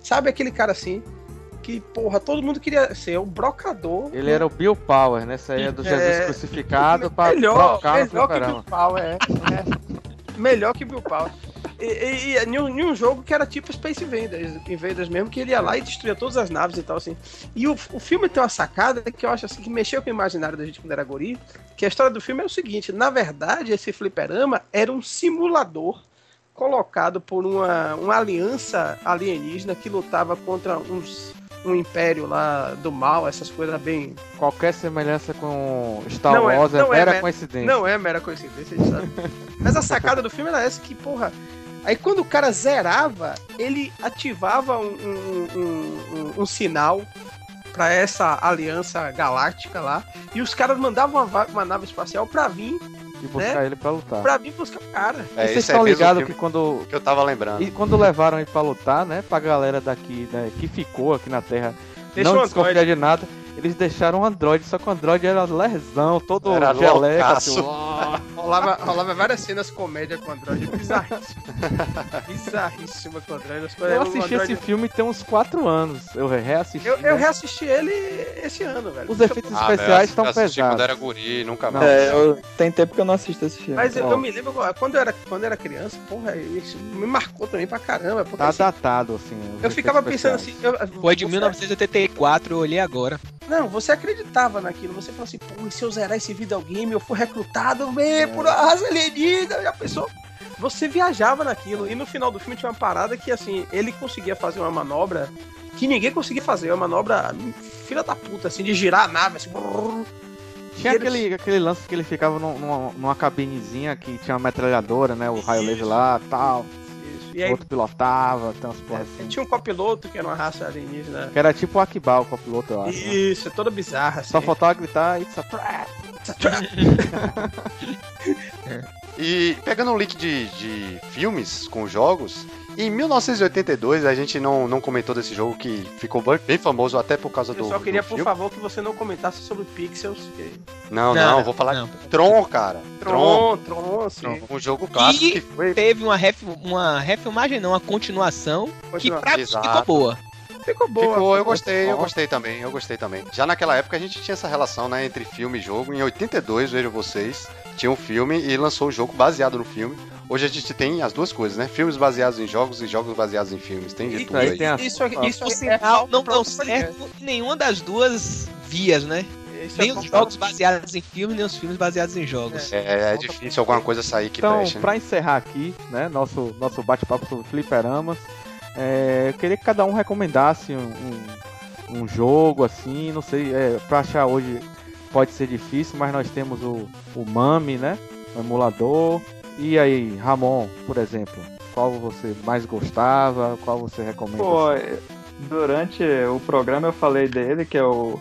[SPEAKER 4] Sabe aquele cara assim? Que, porra, todo mundo queria ser o brocador.
[SPEAKER 1] Ele era o Bill Power, né? Saía do Jesus
[SPEAKER 4] É,
[SPEAKER 1] crucificado pra
[SPEAKER 4] melhor,
[SPEAKER 1] trocar no
[SPEAKER 4] melhor que é. é. melhor que Bill Power. E, e, e jogo que era tipo Space Invaders, Invaders mesmo, que ele ia lá e destruía todas as naves e tal, assim. E o, o filme tem uma sacada que eu acho assim, que mexeu com o imaginário da gente quando era guri, que a história do filme é o seguinte, na verdade, esse fliperama era um simulador colocado por uma, uma aliança alienígena que lutava contra uns um império lá do mal, essas coisas bem.
[SPEAKER 1] Qualquer semelhança com Star
[SPEAKER 4] Não é-
[SPEAKER 1] Wars é,
[SPEAKER 4] não é
[SPEAKER 1] mera
[SPEAKER 4] mera-
[SPEAKER 1] coincidência.
[SPEAKER 4] Não é mera coincidência, a gente sabe. Mas a sacada do filme era essa que, porra. Aí quando o cara zerava, ele ativava um, um, um- um- sinal pra essa aliança galáctica lá. E os caras mandavam uma, uma nave espacial pra vir,
[SPEAKER 1] E buscar ele pra lutar.
[SPEAKER 4] pra vir buscar o cara.
[SPEAKER 3] É,
[SPEAKER 1] e vocês
[SPEAKER 3] é
[SPEAKER 1] estão
[SPEAKER 3] mesmo
[SPEAKER 1] ligados
[SPEAKER 3] filme
[SPEAKER 1] que quando.
[SPEAKER 3] que eu tava lembrando.
[SPEAKER 1] E quando levaram ele pra lutar, né? Pra galera daqui, né, que ficou aqui na Terra,
[SPEAKER 4] Deixa
[SPEAKER 1] não desconfiar de nada, eles deixaram o Android, só que o Android era lesão, todo
[SPEAKER 3] Era
[SPEAKER 1] geleca, assim.
[SPEAKER 4] Rolava, rolava várias cenas comédia com o Android, bizarríssimo. Bizarríssima com o Android.
[SPEAKER 1] Eu assisti
[SPEAKER 4] Android-
[SPEAKER 1] esse filme tem uns 4 anos. Eu reassisti.
[SPEAKER 4] Eu, eu reassisti ele esse ano, velho.
[SPEAKER 1] Os efeitos
[SPEAKER 3] Ah,
[SPEAKER 1] especiais
[SPEAKER 3] eu
[SPEAKER 1] estão
[SPEAKER 3] assisti
[SPEAKER 1] pesados.
[SPEAKER 3] quando era guri, nunca mais.
[SPEAKER 5] É, eu, tem tempo que eu não assisto esse filme.
[SPEAKER 4] Mas eu, eu me lembro, quando eu era, quando eu era criança, porra, isso me marcou também pra caramba. Porque,
[SPEAKER 1] Tá
[SPEAKER 4] assim,
[SPEAKER 1] datado, assim.
[SPEAKER 4] eu ficava
[SPEAKER 1] efeitos
[SPEAKER 4] pensando
[SPEAKER 1] especiais.
[SPEAKER 4] assim. eu-
[SPEAKER 2] Foi de
[SPEAKER 4] você-
[SPEAKER 2] 1984, eu olhei agora.
[SPEAKER 4] Não, você acreditava naquilo. Você falou assim, pô, e se eu zerar esse videogame, eu for recrutado bem por uma raça alienígena, já pensou? Você viajava naquilo. E no final do filme tinha uma parada que, assim, ele conseguia fazer uma manobra que ninguém conseguia fazer. Uma manobra filha da puta, assim, de girar a nave, assim. brrr.
[SPEAKER 1] Tinha
[SPEAKER 4] E eles-
[SPEAKER 1] aquele, aquele lance que ele ficava num- numa, numa cabinezinha que tinha uma metralhadora, né? O raio laser lá tal.
[SPEAKER 4] E aí
[SPEAKER 1] outro pilotava, tem umas porras
[SPEAKER 4] é,
[SPEAKER 1] assim.
[SPEAKER 4] tinha um copiloto que era uma raça alienígena.
[SPEAKER 1] Que era tipo o Akibal, o copiloto, eu acho. né?
[SPEAKER 4] Isso, toda bizarra, assim.
[SPEAKER 1] Só faltava gritar It's a trap.
[SPEAKER 3] E pegando um link de, de filmes com jogos, em 1982 a gente não, não comentou desse jogo que ficou bem- famoso até por causa do.
[SPEAKER 4] Eu só queria, por
[SPEAKER 3] filme.
[SPEAKER 4] favor, que você não comentasse sobre Pixels. que-
[SPEAKER 3] Não, não, vou falar
[SPEAKER 2] não.
[SPEAKER 3] de Tron, cara. Tron.
[SPEAKER 4] Tron, Tron, sim.
[SPEAKER 3] Um jogo clássico
[SPEAKER 2] E
[SPEAKER 3] que foi.
[SPEAKER 2] Teve uma, ref, uma refilmagem, não, uma continuação, que pra
[SPEAKER 3] Exato.
[SPEAKER 2] ficou boa.
[SPEAKER 4] Ficou boa.
[SPEAKER 3] Ficou, eu gostei, eu gostei também, eu gostei também. Já naquela época a gente tinha essa relação, né, entre filme e jogo. Em 82, vejo vocês, tinha um filme e lançou o jogo baseado no filme. Hoje a gente tem as duas coisas, né? Filmes baseados em jogos e jogos baseados em filmes. Tem de
[SPEAKER 4] E-
[SPEAKER 3] tudo
[SPEAKER 1] aí
[SPEAKER 3] aí.
[SPEAKER 1] tem a-
[SPEAKER 4] Isso, aqui- isso
[SPEAKER 2] sinal, não deu certo em nenhuma das duas vias, né?
[SPEAKER 4] Isso é
[SPEAKER 2] Nem
[SPEAKER 4] bom
[SPEAKER 2] os jogos baseados em filmes, nem os filmes baseados em jogos.
[SPEAKER 3] É, é difícil alguma coisa sair que
[SPEAKER 1] Então,
[SPEAKER 3] preste, né?
[SPEAKER 1] pra encerrar aqui, né, nosso, nosso bate-papo sobre fliperamas, é, eu queria que cada um recomendasse um, um, um jogo, assim, não sei, é, pra achar hoje pode ser difícil, mas nós temos o, o Mami, né, o emulador. E aí, Ramon, por exemplo, qual você mais gostava, qual você recomenda?
[SPEAKER 5] Pô, durante o programa eu falei dele, que é o,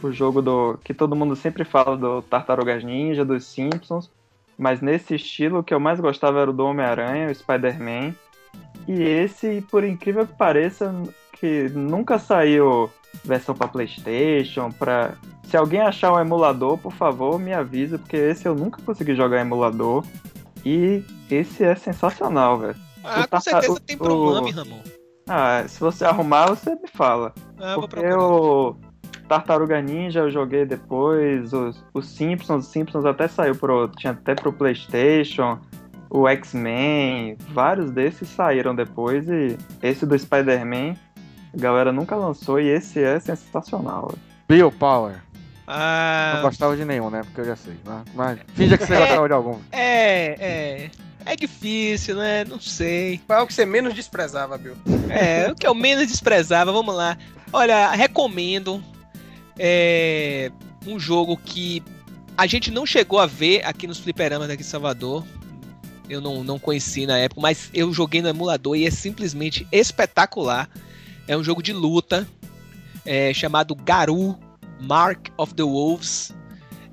[SPEAKER 5] o jogo do. que todo mundo sempre fala do Tartarugas Ninja, dos Simpsons. Mas nesse estilo, o que eu mais gostava era o do Homem-Aranha, o Spider-Man. E esse, por incrível que pareça, que nunca saiu versão pra Playstation, pra... Se alguém achar um emulador, por favor, me avisa, porque esse eu nunca consegui jogar em emulador. E esse é sensacional, velho.
[SPEAKER 2] Ah,
[SPEAKER 5] O
[SPEAKER 2] com certeza tem pro
[SPEAKER 5] o-
[SPEAKER 2] Ramon.
[SPEAKER 5] Ah, se você arrumar, você me fala.
[SPEAKER 2] Ah, eu
[SPEAKER 5] Porque o Tartaruga Ninja eu joguei depois, os, os Simpsons, os Simpsons até saiu pro. Tinha até pro Playstation, o X-Men, vários desses saíram depois e esse do Spider-Man a galera nunca lançou e esse é sensacional.
[SPEAKER 1] Bill Power. Não
[SPEAKER 2] Ah,
[SPEAKER 1] gostava de nenhum, né? Porque eu já sei. Mas, mas finja que você
[SPEAKER 2] É.
[SPEAKER 1] gostava de algum.
[SPEAKER 2] é, é. É difícil, né? Não sei.
[SPEAKER 4] Qual é o que você menos desprezava, Bill?
[SPEAKER 2] É, o que eu menos desprezava, vamos lá. Olha, recomendo. É um jogo que a gente não chegou a ver aqui nos fliperamas daqui em Salvador. Eu não, não conheci na época, mas eu joguei no emulador e é simplesmente espetacular. É um jogo de luta é, chamado Garu Mark of the Wolves.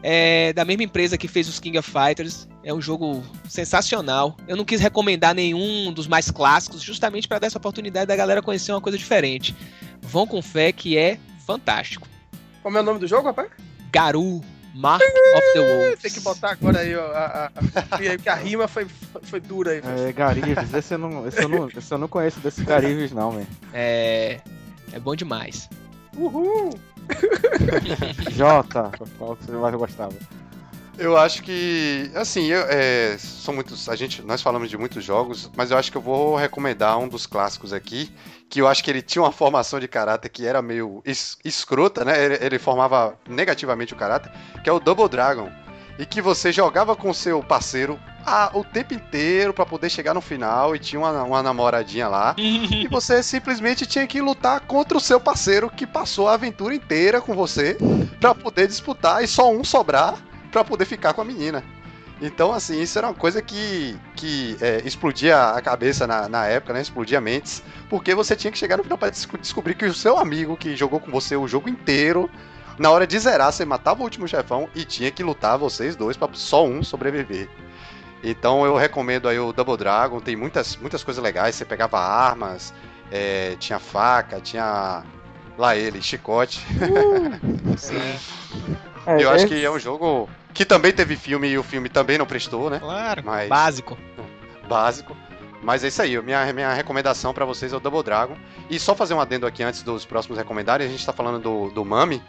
[SPEAKER 2] É da mesma empresa que fez os King of Fighters. É um jogo sensacional. Eu não quis recomendar nenhum dos mais clássicos, justamente para dar essa oportunidade da galera conhecer uma coisa diferente. Vão com fé que é fantástico.
[SPEAKER 4] Como é o nome do jogo, rapaz?
[SPEAKER 2] Garu Mark of the Wolves.
[SPEAKER 4] Tem que botar agora aí, ó. A, a, a, porque a rima foi, foi dura aí.
[SPEAKER 1] É, Garives, esse eu, não, esse, eu não, esse eu não conheço desses Garives, não, velho.
[SPEAKER 2] É, é bom demais.
[SPEAKER 4] Uhul!
[SPEAKER 1] Jota, qual que você mais gostava?
[SPEAKER 3] Eu acho que, assim, eu, é, são muitos. A gente, nós falamos de muitos jogos, mas eu acho que eu vou recomendar um dos clássicos aqui, que eu acho que ele tinha uma formação de caráter que era meio es, escrota, né? Ele, ele, formava negativamente o caráter, que é o Double Dragon. E que você jogava com seu parceiro a, o tempo inteiro para poder chegar no final e tinha uma, uma namoradinha lá. e você simplesmente tinha que lutar contra o seu parceiro que passou a aventura inteira com você para poder disputar e só um sobrar para poder ficar com a menina. Então, assim, isso era uma coisa que, que é, explodia a cabeça na, na época, né? Explodia mentes, porque você tinha que chegar no final para descobrir que o seu amigo que jogou com você o jogo inteiro, na hora de zerar, você matava o último chefão e tinha que lutar vocês dois para só um sobreviver. Então eu recomendo aí o Double Dragon, tem muitas, muitas coisas legais, você pegava armas, é, tinha faca, tinha lá ele, chicote. Uh, sim. É, eu acho que é um jogo que também teve filme e o filme também não prestou, né?
[SPEAKER 2] Claro. Mas... Básico.
[SPEAKER 3] Básico. Mas é isso aí, minha, minha recomendação para vocês é o Double Dragon. E só fazer um adendo aqui antes dos próximos recomendários, a gente tá falando do, do Mami.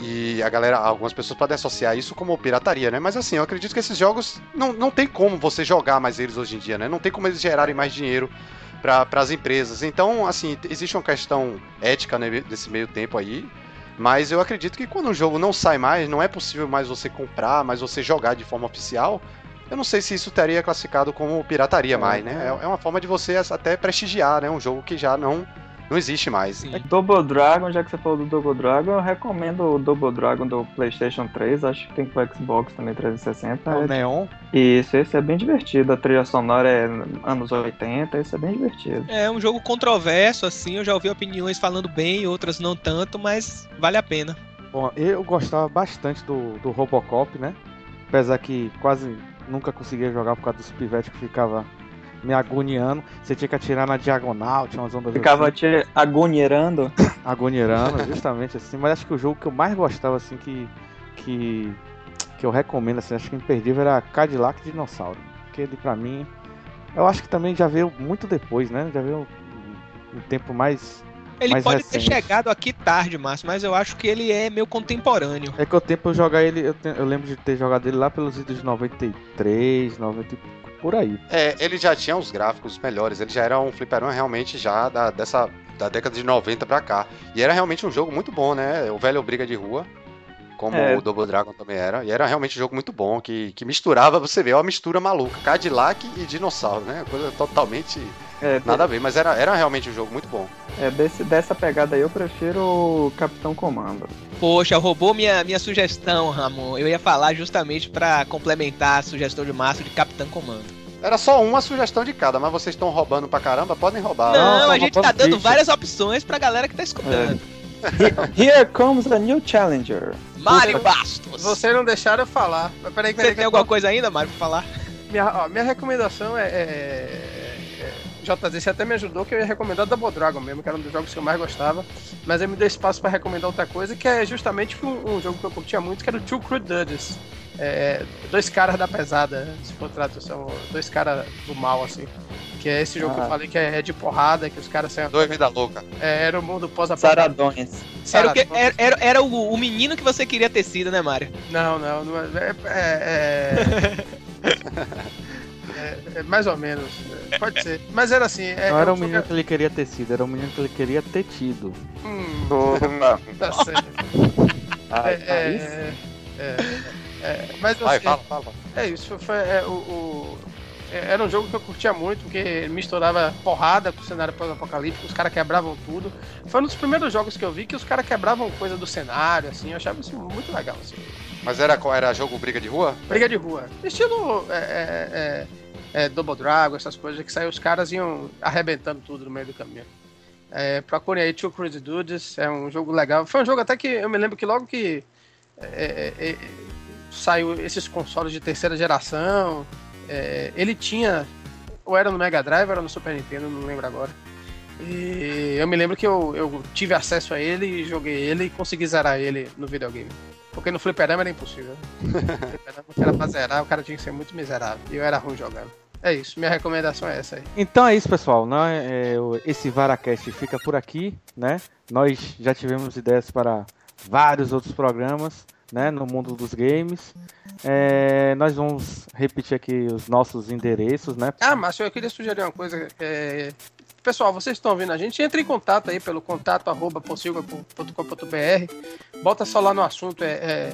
[SPEAKER 3] E a galera, algumas pessoas podem associar isso como pirataria, né? Mas assim, eu acredito que esses jogos não, não tem como você jogar mais eles hoje em dia, né? Não tem como eles gerarem mais dinheiro para as empresas. Então, assim, existe uma questão ética né, nesse meio tempo aí mas eu acredito que quando um jogo não sai mais, não é possível mais você comprar, mas você jogar de forma oficial. Eu não sei se isso teria classificado como pirataria é, mais, né? É. é uma forma de você até prestigiar, né? Um jogo que já não não existe mais.
[SPEAKER 5] É Double Dragon, já que você falou do Double Dragon, eu recomendo o Double Dragon do PlayStation 3, acho que tem pro Xbox também 360.
[SPEAKER 1] O Neon?
[SPEAKER 5] Isso, esse é bem divertido. A trilha sonora é anos 80, esse é bem divertido.
[SPEAKER 2] É um jogo controverso, assim, eu já ouvi opiniões falando bem, outras não tanto, mas vale a pena.
[SPEAKER 1] Bom, eu gostava bastante do, do Robocop, né? Apesar que quase nunca conseguia jogar por causa dos pivetes que ficava me agoniando. Você tinha que atirar na diagonal, tinha umas ondas
[SPEAKER 5] Ficava assim. te agonierando?
[SPEAKER 1] agonierando, justamente assim. Mas acho que o jogo que eu mais gostava, assim, que. que, que eu recomendo, assim, acho que imperdível era Cadillac Dinossauro. Que ele, pra mim. Eu acho que também já veio muito depois, né? Já veio um, um tempo mais.
[SPEAKER 2] Ele
[SPEAKER 1] mais
[SPEAKER 2] pode
[SPEAKER 1] recente.
[SPEAKER 2] ter chegado aqui tarde, Márcio, mas eu acho que ele é meio contemporâneo.
[SPEAKER 1] É que o tempo eu jogar ele, eu, te, eu lembro de ter jogado ele lá pelos idos de 93, 90, por aí.
[SPEAKER 3] É, ele já tinha os gráficos melhores, ele já era um fliperama realmente já da, dessa, da década de 90 pra cá. E era realmente um jogo muito bom, né? O velho Briga de Rua, como é. o Double Dragon também era. E era realmente um jogo muito bom, que, que misturava, você vê, uma mistura maluca, Cadillac e dinossauro, né? Coisa totalmente é, nada a ver, mas era, era realmente um jogo muito bom.
[SPEAKER 5] É, desse, dessa pegada aí eu prefiro o Capitão Comando.
[SPEAKER 2] Poxa, roubou minha, minha sugestão, Ramon. Eu ia falar justamente para complementar a sugestão de Márcio de Capitão Comando.
[SPEAKER 3] Era só uma sugestão de cada, mas vocês estão roubando pra caramba, podem roubar.
[SPEAKER 2] Não, Não a gente tá dando várias opções pra galera que tá escutando.
[SPEAKER 5] É. Here comes a new challenger.
[SPEAKER 2] Mário Bastos.
[SPEAKER 4] Vocês não deixaram eu falar.
[SPEAKER 2] Mas peraí, peraí, Você tem alguma coisa ainda, Mário, pra falar?
[SPEAKER 4] Minha, ó, minha recomendação é, é JZ, você até me ajudou que eu ia recomendar Double Dragon mesmo, que era um dos jogos que eu mais gostava. Mas aí me deu espaço para recomendar outra coisa, que é justamente um, um, jogo que eu curtia muito, que era o Two Crude Dudes. É, dois caras da pesada, se for tradução, dois caras do mal, assim. Que é esse jogo ah. que eu ah. falei que é, de porrada, que os caras saem.
[SPEAKER 3] Dois vida louca.
[SPEAKER 4] É, era o mundo pós
[SPEAKER 5] Saradões.
[SPEAKER 2] Era, o que, era, era, era o, o, menino que você queria ter sido, né, Mário?
[SPEAKER 4] Não, não. não é, é, é... É, é, mais ou menos. É, pode ser. Mas era assim. É,
[SPEAKER 1] não era o um menino que ele queria ter sido, era o um menino que ele queria ter tido.
[SPEAKER 4] Hum, tá certo.
[SPEAKER 5] Ah,
[SPEAKER 4] é, é, mas assim, Vai, fala, fala. É isso, foi, o, o, era um jogo que eu curtia muito, porque misturava porrada com o cenário pós-apocalíptico, os caras quebravam tudo. Foi um dos primeiros jogos que eu vi que os caras quebravam coisa do cenário, assim, eu achava isso muito legal, assim.
[SPEAKER 3] Mas era era jogo briga de rua?
[SPEAKER 4] Briga de rua. Estilo é, é, é, é, Double Dragon, essas coisas que saiu os caras iam arrebentando tudo no meio do caminho. É, procurem aí Two Crazy Dudes, é um jogo legal. Foi um jogo até que eu me lembro que logo que é, é, saiu esses consoles de terceira geração, ele tinha, ou era no Mega Drive ou era no Super Nintendo, não lembro agora. E eu me lembro que eu, eu tive acesso a ele e joguei ele e consegui zerar ele no videogame. Porque no fliperama era impossível. no cara pra zerar, o cara tinha que ser muito miserável. E eu era ruim jogando. É isso, minha recomendação é essa aí.
[SPEAKER 1] Então é isso, pessoal. Não, é, esse Varacast fica por aqui, né? Nós já tivemos ideias para vários outros programas, né, no mundo dos games. É, nós vamos repetir aqui os nossos endereços, né?
[SPEAKER 4] Ah, Márcio, eu queria sugerir uma coisa. é, Pessoal, vocês estão ouvindo a gente, entre em contato aí pelo contato arroba. Bota só lá no assunto, é, é,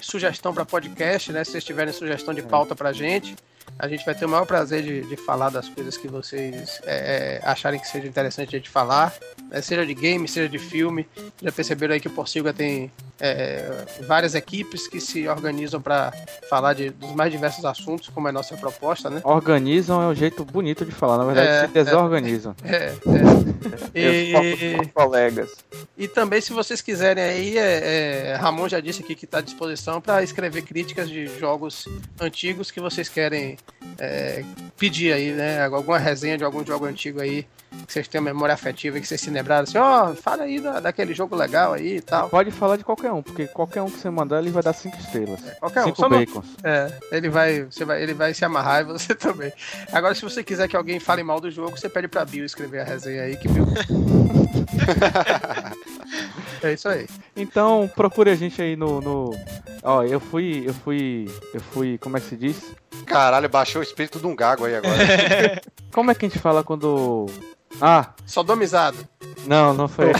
[SPEAKER 4] sugestão para podcast, né? Se vocês tiverem sugestão de pauta pra gente, a gente vai ter o maior prazer de, de falar das coisas que vocês é, é, acharem que seja interessante a gente falar, né? seja de game, seja de filme. Já perceberam aí que o Porcilga tem é, várias equipes que se organizam para falar de, dos mais diversos assuntos, como é a nossa proposta, né?
[SPEAKER 1] Organizam é um jeito bonito de falar, na verdade,
[SPEAKER 4] É,
[SPEAKER 1] se desorganizam.
[SPEAKER 4] É, é.
[SPEAKER 5] Foco
[SPEAKER 4] E,
[SPEAKER 5] colegas.
[SPEAKER 4] e também, se vocês quiserem aí, é, é, Ramon já disse aqui que está à disposição para escrever críticas de jogos antigos que vocês querem é, pedir aí, né? Alguma resenha de algum jogo antigo aí que vocês tenham memória afetiva e que vocês se lembraram assim, ó, fala aí da- daquele jogo legal aí e tal.
[SPEAKER 1] Pode falar de qualquer um, porque qualquer um que você mandar, ele vai dar cinco estrelas.
[SPEAKER 4] Qualquer um,
[SPEAKER 1] cinco
[SPEAKER 4] só não-
[SPEAKER 1] bacons.
[SPEAKER 4] É, ele vai, você vai, ele vai se amarrar e você também. Agora, se você quiser que alguém fale mal do jogo, você pede pra Bill escrever a resenha aí que Bill. É isso aí.
[SPEAKER 1] Então procure a gente aí no. no... Ó, eu fui. Eu fui. Eu fui. Como é que se diz?
[SPEAKER 3] Caralho, baixou o espírito de um gago aí agora.
[SPEAKER 1] Como é que a gente fala quando. Ah,
[SPEAKER 4] Sodomizado.
[SPEAKER 1] não, não foi.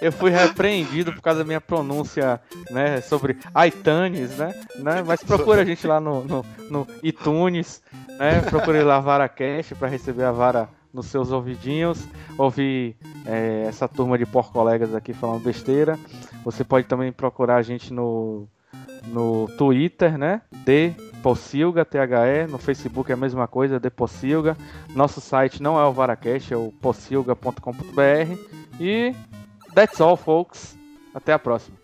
[SPEAKER 1] eu fui repreendido por causa da minha pronúncia, né, sobre iTunes, né, né? Mas procura a gente lá no, no, no iTunes, né? Procure lá a Vara Cash para receber a vara nos seus ouvidinhos, ouvir é, essa turma de por colegas aqui falando besteira. Você pode também procurar a gente no no Twitter, né? De Pocilga, THE, no Facebook é a mesma coisa, De Pocilga. Nosso site não é o Varacast, é o pocilga.com.br. E that's all, folks. Até a próxima.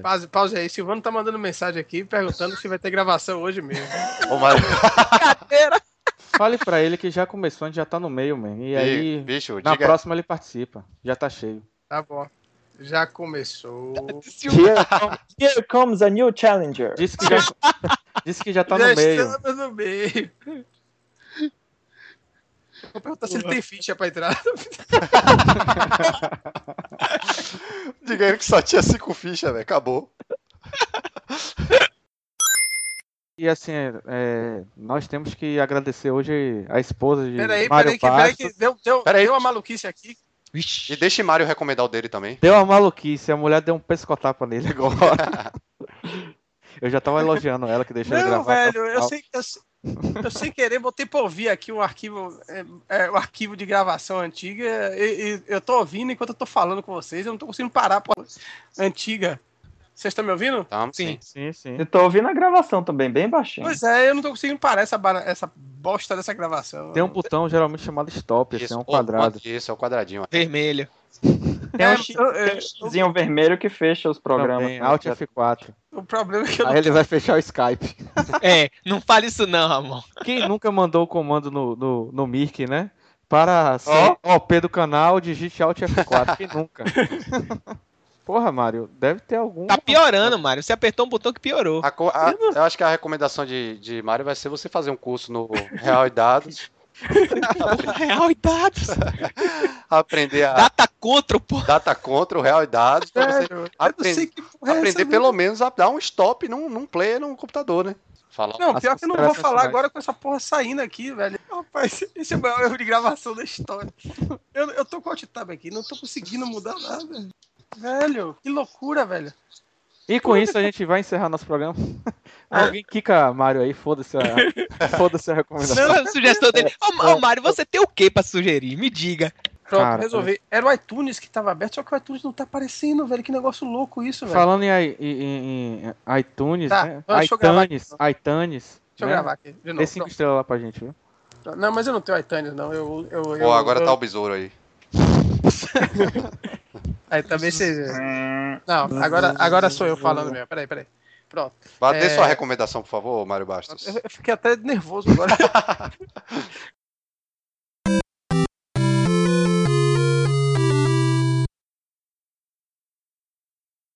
[SPEAKER 4] Pause, pause aí. Silvano tá mandando mensagem aqui perguntando se vai ter gravação hoje mesmo.
[SPEAKER 3] Ô, Mário,
[SPEAKER 1] Fale pra ele que já começou, a gente já tá no meio, man. E aí,
[SPEAKER 3] bicho,
[SPEAKER 1] na
[SPEAKER 3] diga,
[SPEAKER 1] próxima ele participa. Já tá cheio.
[SPEAKER 4] Tá bom. Já começou.
[SPEAKER 5] Here, come- here comes a new challenger.
[SPEAKER 1] Disse que já, disse que já tá
[SPEAKER 4] Já
[SPEAKER 1] no meio.
[SPEAKER 4] estamos no meio. Vou perguntar se ele tem ficha pra entrar.
[SPEAKER 3] diga ele que só tinha cinco fichas, velho. Acabou.
[SPEAKER 1] E assim, é, nós temos que agradecer hoje a esposa de
[SPEAKER 4] Peraí,
[SPEAKER 1] Mário
[SPEAKER 4] peraí, que, peraí,
[SPEAKER 1] Bastos.
[SPEAKER 4] que deu, deu,
[SPEAKER 3] Peraí.
[SPEAKER 4] deu uma maluquice aqui.
[SPEAKER 3] E deixe Mário recomendar o dele também.
[SPEAKER 1] Deu uma maluquice, a mulher deu um pescotapa nele agora. eu já tava elogiando ela que deixou ele
[SPEAKER 4] Não,
[SPEAKER 1] gravar. até
[SPEAKER 4] velho, eu sei, eu, sei- eu sem querer botei pra ouvir aqui o arquivo, é, é, o arquivo de gravação antiga e, e eu tô ouvindo enquanto eu tô falando com vocês, eu não tô conseguindo parar a porra antiga. Vocês estão me ouvindo?
[SPEAKER 3] Tamo, sim.
[SPEAKER 1] Sim, sim.
[SPEAKER 5] Eu tô ouvindo a gravação também, bem baixinho.
[SPEAKER 4] Pois é, eu não tô conseguindo parar essa, essa bosta dessa gravação.
[SPEAKER 1] Tem um botão geralmente chamado stop, esse é um
[SPEAKER 3] Isso,
[SPEAKER 1] quadrado.
[SPEAKER 3] Isso, é o quadradinho.
[SPEAKER 2] Vermelho.
[SPEAKER 5] Tem um,
[SPEAKER 4] É, eu-
[SPEAKER 5] um xizinho vermelho que fecha os programas.
[SPEAKER 1] Também, Alt F4.
[SPEAKER 4] O problema é que eu
[SPEAKER 1] Aí ele vai fechar o Skype.
[SPEAKER 2] É, não fale isso não, Ramon.
[SPEAKER 1] Quem nunca mandou o comando no, no, no Mirk, né? Para ser OP do canal, digite Alt F4. Quem nunca? Porra, Mário, deve ter algum.
[SPEAKER 2] Tá piorando, Mário. Você apertou um botão que piorou.
[SPEAKER 3] A a- eu acho que a recomendação de, de Mário vai ser você fazer um curso no Real e Dados,
[SPEAKER 2] Real e dados.
[SPEAKER 3] aprender a
[SPEAKER 2] Data contra, pô.
[SPEAKER 3] data contra o Real e Dados, pra você
[SPEAKER 4] Sério, eu não
[SPEAKER 3] aprender-
[SPEAKER 4] sei que porra é
[SPEAKER 3] aprender
[SPEAKER 4] essa,
[SPEAKER 3] pelo menos a dar um stop num, num player no computador, né? Fala.
[SPEAKER 4] Não, pior que eu não vou falar
[SPEAKER 1] mais.
[SPEAKER 4] agora com essa porra saindo aqui, velho. Rapaz, esse é o maior erro de gravação da história. Eu, eu tô com o alt aqui, não tô conseguindo mudar nada. Velho, que loucura, velho.
[SPEAKER 1] E com isso a gente vai encerrar nosso programa. Alguém quica Mário aí, foda-se a, foda-se a recomendação.
[SPEAKER 2] Não, a sugestão dele. Ô, ô, Mário, você tem o que pra sugerir? Me diga.
[SPEAKER 4] Pronto,
[SPEAKER 1] Cara,
[SPEAKER 4] resolvi. Era o iTunes que tava aberto, só que o iTunes não tá aparecendo, velho. Que negócio louco isso, velho.
[SPEAKER 1] Falando em, em- em iTunes,
[SPEAKER 4] Tá,
[SPEAKER 1] né?
[SPEAKER 4] deixa eu gravar
[SPEAKER 1] iTunes, iTunes.
[SPEAKER 4] Deixa eu
[SPEAKER 1] né?
[SPEAKER 4] gravar aqui, de
[SPEAKER 1] Dê
[SPEAKER 4] novo.
[SPEAKER 1] cinco estrelas lá pra gente, viu?
[SPEAKER 4] Não, mas eu não tenho iTunes, não. Eu, eu, eu,
[SPEAKER 3] Pô, agora
[SPEAKER 4] eu...
[SPEAKER 3] tá o besouro aí.
[SPEAKER 4] Aí também vocês... Não, agora, agora sou eu falando mesmo. Peraí, peraí. Pronto.
[SPEAKER 3] Vá, Dê
[SPEAKER 4] É.
[SPEAKER 3] sua recomendação, por favor, Mário Bastos.
[SPEAKER 4] Eu eu fiquei até nervoso agora.